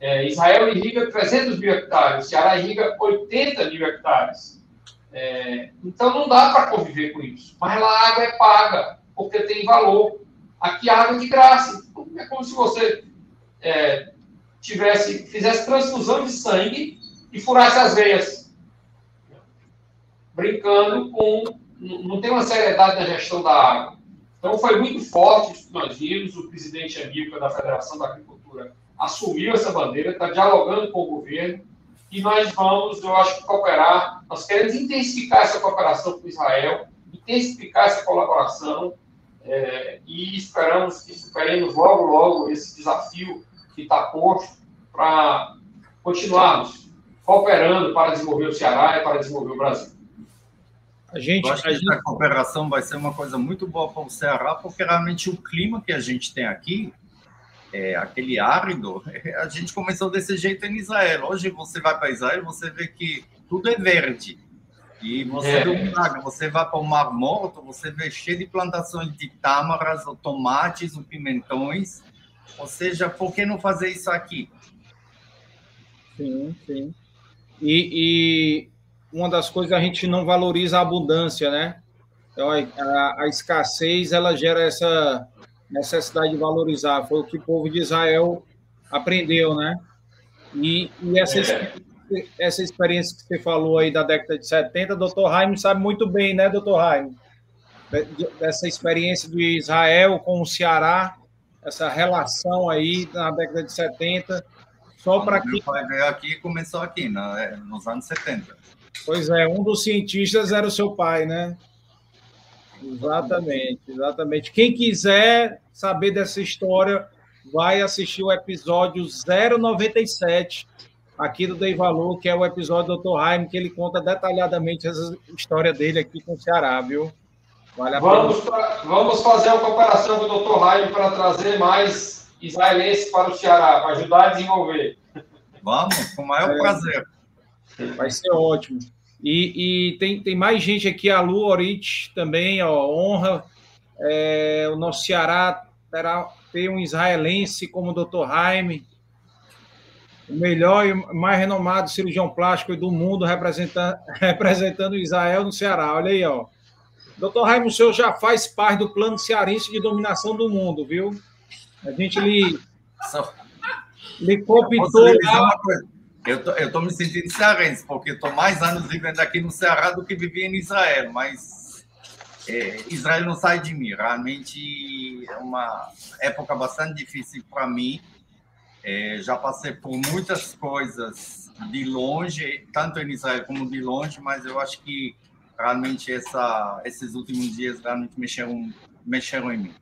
é, Israel irriga 300 mil hectares, o Ceará irriga 80 mil hectares. É, então não dá para conviver com isso. Mas lá a água é paga, porque tem valor. Aqui água de graça. É como se você é, tivesse, fizesse transfusão de sangue e furasse as veias. Brincando com. Não tem uma seriedade na gestão da água. Então foi muito forte isso que nós vimos. O presidente Amílcar da Federação da Agricultura assumiu essa bandeira, está dialogando com o governo, e nós vamos, eu acho, cooperar. Nós queremos intensificar essa cooperação com Israel, intensificar essa colaboração, é, e esperamos que superemos logo, logo esse desafio que está posto para continuarmos cooperando para desenvolver o Ceará e para desenvolver o Brasil. A gente, a gente... cooperação vai ser uma coisa muito boa para o Ceará, porque realmente o clima que a gente tem aqui é, aquele árido, (laughs) a gente começou desse jeito em Israel. Hoje você vai para Israel, você vê que tudo é verde. E você é. vê um você vai para o Mar Morto, você vê cheio de plantações de tâmaras, tomates, pimentões. Ou seja, por que não fazer isso aqui? Sim, sim. E, e uma das coisas a gente não valoriza a abundância, né? Então, a, a escassez ela gera essa necessidade de valorizar. Foi o que o povo de Israel aprendeu, né? E, e essa, é. Essa experiência que você falou aí da década de 70, doutor Jaime sabe muito bem, né, doutor Jaime? Dessa experiência de Israel com o Ceará, essa relação aí na década de 70, só para que... Pai veio aqui e começou aqui, né, nos anos 70. Pois é, um dos cientistas era o seu pai, né? Exatamente, exatamente. Quem quiser saber dessa história, vai assistir o episódio 097 aqui do Dei Valor, que é o episódio do Dr. Jaime, que ele conta detalhadamente essa história dele aqui com o Ceará, viu? Vale vamos, pra, vamos fazer uma comparação com o Dr. Jaime para trazer mais israelenses para o Ceará, para ajudar a desenvolver. Vamos, com o maior é, prazer. Vai ser ótimo. E, e, tem, tem mais gente aqui, a Lu Orit também, ó, honra. É, o nosso Ceará terá ter um israelense como o Dr. Jaime, o melhor e mais renomado cirurgião plástico do mundo, representando, (laughs) representando Israel no Ceará. Olha aí, ó. Doutor Jaime, o senhor já faz parte do plano cearense de dominação do mundo, viu? A gente lhe, lhe copitou lá. Eu tô, eu tô me sentindo cearense, porque estou mais anos vivendo aqui no Ceará do que vivi em Israel, mas é, Israel não sai de mim. Realmente é uma época bastante difícil para mim. É, já passei por muitas coisas de longe, tanto em Israel como de longe, mas eu acho que realmente essa, esses últimos dias realmente mexeram, mexeram em mim.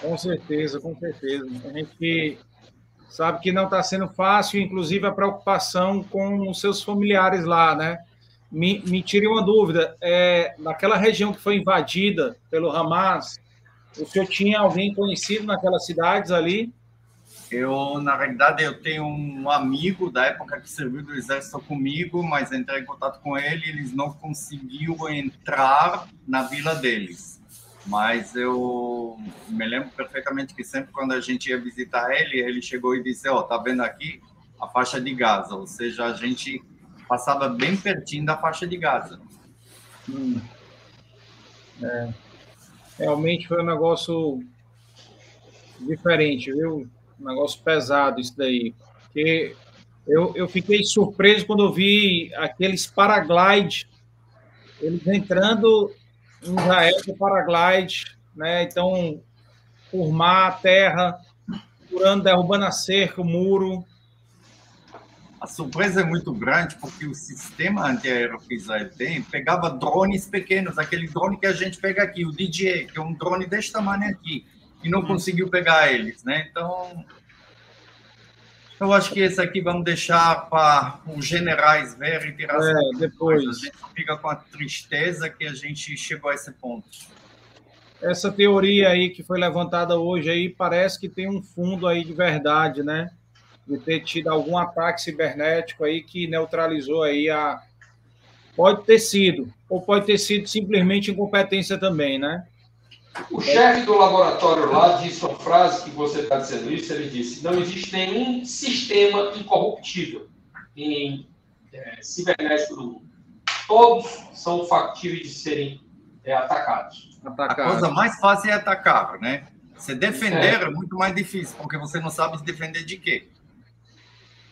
Com certeza, com certeza. A gente sabe que não está sendo fácil, inclusive a preocupação com os seus familiares lá, né? Me, me tire uma dúvida, é, naquela região que foi invadida pelo Hamas, o senhor tinha alguém conhecido naquelas cidades ali? Eu, na realidade, eu tenho um amigo da época que serviu do exército comigo, mas entrei em contato com ele, eles não conseguiram entrar na vila deles. Mas eu me lembro perfeitamente que sempre quando a gente ia visitar ele, ele chegou e disse: Ó, oh, tá vendo aqui a faixa de Gaza? Ou seja, a gente passava bem pertinho da faixa de Gaza. Hum. É. Realmente foi um negócio diferente, viu? Um negócio pesado isso daí. Porque eu, eu fiquei surpreso quando eu vi aqueles paraglide, eles entrando em Israel com paraglide, né? Então, por mar, terra, furando, derrubando a cerca, o muro. A surpresa é muito grande porque o sistema antiaéreo que Israel tem pegava drones pequenos, aquele drone que a gente pega aqui, o DJ, que é um drone deste tamanho aqui, e não uhum. conseguiu pegar eles, né? Então, eu acho que esse aqui vamos deixar para os generais ver e tirar é, depois. A gente fica com a tristeza que a gente chegou a esse ponto. Essa teoria aí que foi levantada hoje aí parece que tem um fundo aí de verdade, né? de ter tido algum ataque cibernético aí que neutralizou aí a. Pode ter sido, ou pode ter sido simplesmente incompetência também, né? O chefe do laboratório lá disse uma frase que você está dizendo isso, ele disse, não existe nenhum sistema incorruptível em é, cibernético do mundo. Todos são factíveis de serem é, atacados. A coisa mais fácil é atacar, né? Se defender é. é muito mais difícil, porque você não sabe se defender de quê.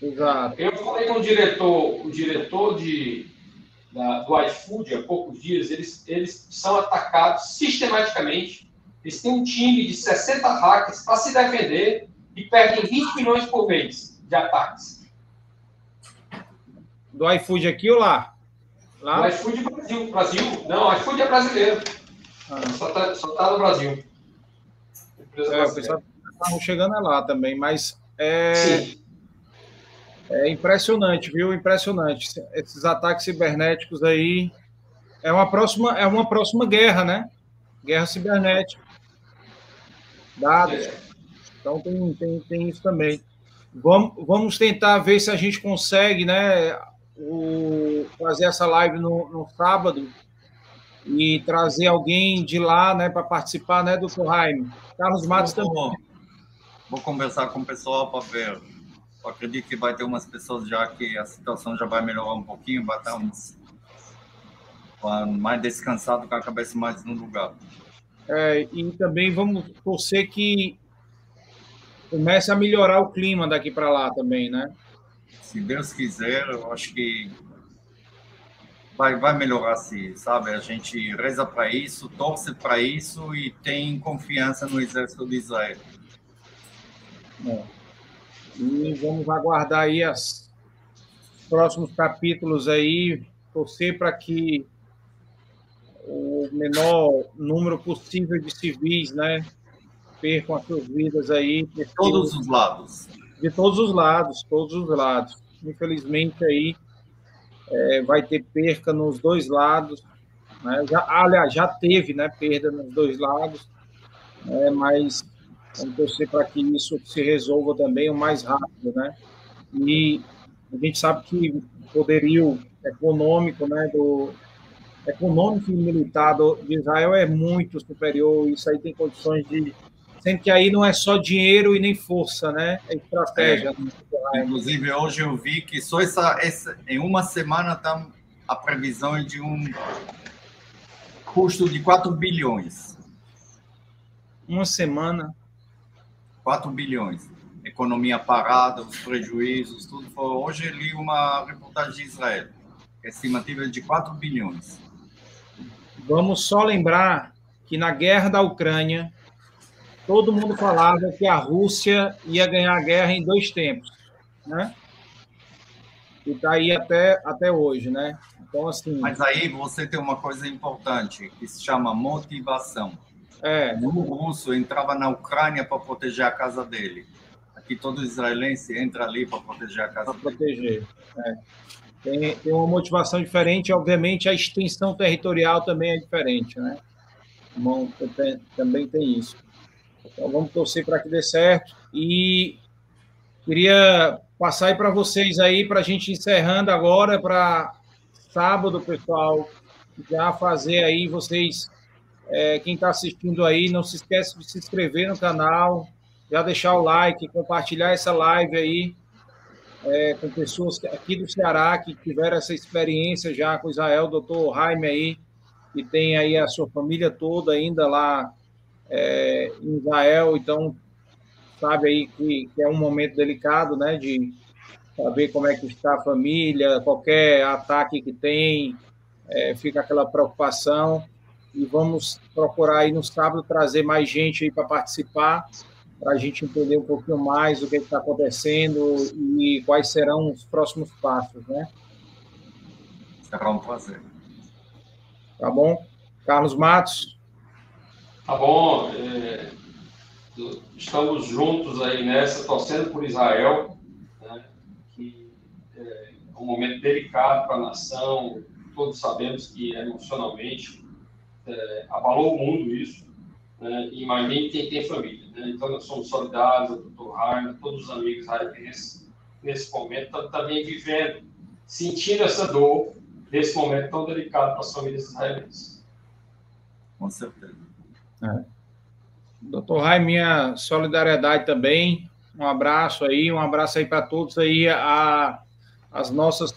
Exato. Eu falei com o diretor, o diretor de, da, do iFood há poucos dias, eles, eles são atacados sistematicamente. Eles têm um time de 60 hackers para se defender e perdem 20 milhões por mês de ataques. Do iFood aqui ou lá? lá? Do iFood Brasil. Brasil. Não, iFood é brasileiro. Ah. Só está tá no Brasil. É, o pessoal está chegando lá também, mas é, Sim. É impressionante, viu? Impressionante. Esses ataques cibernéticos aí é uma próxima, é uma próxima guerra, né? Guerra cibernética. Dados. Então tem, tem, tem isso também. Vamos, vamos tentar ver se a gente consegue, né? O, fazer essa live no, no sábado e trazer alguém de lá, né, para participar, né, do Jaime? Carlos Matos também. Vou conversar com o pessoal para ver eu acredito que vai ter umas pessoas já que a situação já vai melhorar um pouquinho, vai estar uns, mais descansado com a cabeça mais no lugar. É, e também vamos torcer que comece a melhorar o clima daqui para lá também, né? Se Deus quiser, eu acho que vai, vai melhorar sim, sabe? A gente reza para isso, torce para isso e tem confiança no exército de Israel. É. E vamos aguardar aí os próximos capítulos aí, torcer para que o menor número possível de civis, né, percam as suas vidas aí. De todos os lados. De todos os lados, todos os lados. Infelizmente aí é, vai ter perca nos dois lados. Né? Já, aliás, já teve né, perda nos dois lados, né, mas Vamos torcer para que isso se resolva também o mais rápido, né? E a gente sabe que o poderio econômico, né, do econômico e militar do, de Israel é muito superior. Isso aí tem condições de sendo que aí não é só dinheiro e nem força, né? É estratégia. É. Inclusive hoje eu vi que só essa, essa em uma semana tá a previsão é de um custo de 4 bilhões. Uma semana. 4 bilhões. Economia parada, os prejuízos, tudo. Hoje eu li uma reportagem de Israel, estimativa de 4 bilhões. Vamos só lembrar que na guerra da Ucrânia, todo mundo falava que a Rússia ia ganhar a guerra em dois tempos, né? E está aí até, até hoje, né? Então, assim... Mas aí você tem uma coisa importante, que se chama motivação. É. O russo entrava na Ucrânia para proteger a casa dele. Aqui todo israelense entra ali para proteger a casa pra dele. proteger. É. Tem, tem uma motivação diferente, obviamente a extensão territorial também é diferente, né? Bom, também tem isso. Então vamos torcer para que dê certo. E queria passar aí para vocês aí, para a gente encerrando agora, para sábado, pessoal, já fazer aí vocês é, quem está assistindo aí, não se esquece de se inscrever no canal, já deixar o like, compartilhar essa live aí é, com pessoas aqui do Ceará que tiveram essa experiência já com Israel, doutor Jaime aí, que tem aí a sua família toda ainda lá é, em Israel, então sabe aí que, que, é um momento delicado, né, de saber como é que está a família, qualquer ataque que tem, é, fica aquela preocupação e vamos procurar aí no sábado trazer mais gente aí para participar, para a gente entender um pouquinho mais o que está acontecendo e quais serão os próximos passos, né? Será um prazer. Tá bom? Carlos Matos? Tá bom. É, estamos juntos aí nessa, torcendo por Israel, né, que é um momento delicado para a nação, todos sabemos que emocionalmente é, abalou o mundo isso, né, e mais nem quem tem família. Né? Então, nós somos solidários, o doutor Rainer, todos os amigos israelenses, nesse momento, também vivendo, sentindo essa dor, nesse momento tão delicado para as famílias israelenses. Com certeza. É. Doutor Rai, minha solidariedade também. Um abraço aí, um abraço aí para todos aí, a, as nossas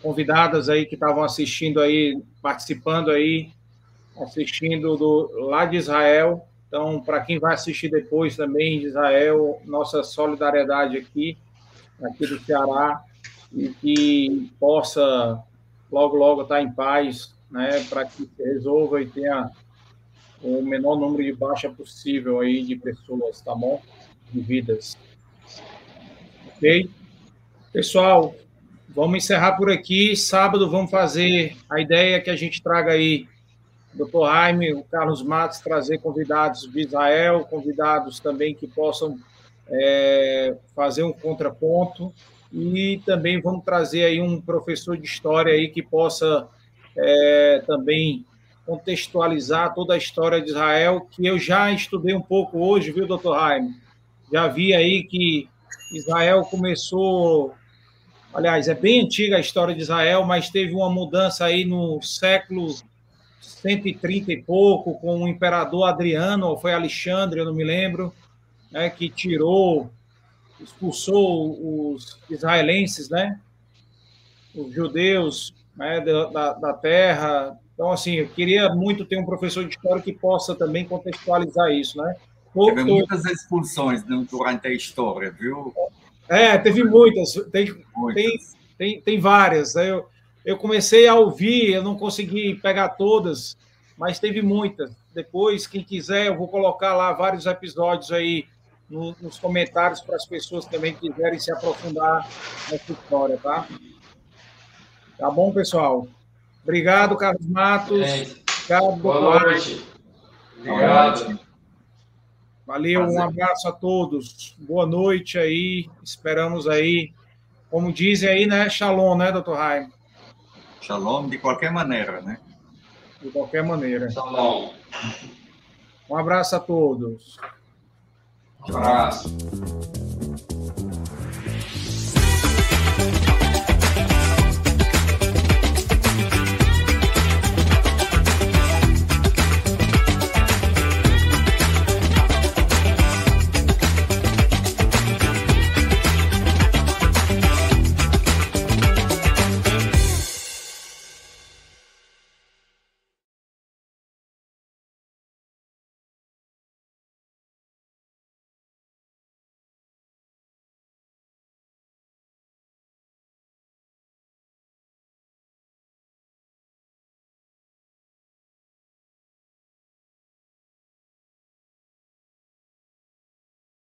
convidadas aí que estavam assistindo aí, participando aí, assistindo do, lá de Israel. Então, para quem vai assistir depois também de Israel, nossa solidariedade aqui, aqui do Ceará, e que possa logo, logo estar em paz, né, para que se resolva e tenha o menor número de baixa possível aí de pessoas, tá bom? De vidas. Ok? Pessoal, vamos encerrar por aqui. Sábado vamos fazer a ideia que a gente traga aí Dr. Jaime, o Carlos Matos trazer convidados de Israel, convidados também que possam é, fazer um contraponto e também vamos trazer aí um professor de história aí que possa é, também contextualizar toda a história de Israel, que eu já estudei um pouco hoje, viu, doutor Jaime? Já vi aí que Israel começou, aliás, é bem antiga a história de Israel, mas teve uma mudança aí no século 130 e pouco, com o imperador Adriano, ou foi Alexandre, eu não me lembro, né, que tirou, expulsou os israelenses, né, os judeus né, da, da terra. Então, assim, eu queria muito ter um professor de história que possa também contextualizar isso, né? Teve muitas expulsões durante a história, viu? É, teve muitas. Tem, muitas. tem, tem, tem várias. Né? Eu, eu comecei a ouvir, eu não consegui pegar todas, mas teve muitas. Depois, quem quiser, eu vou colocar lá vários episódios aí no, nos comentários para as pessoas também que quiserem se aprofundar nessa história, tá? Tá bom, pessoal? Obrigado, Carlos Matos. É. Obrigado, Boa noite. Obrigado. Valeu, Prazer. um abraço a todos. Boa noite aí. Esperamos aí, como dizem aí, né? Shalom, né, doutor Raim? Shalom de qualquer maneira, né? De qualquer maneira. Shalom. Um abraço a todos. Um abraço.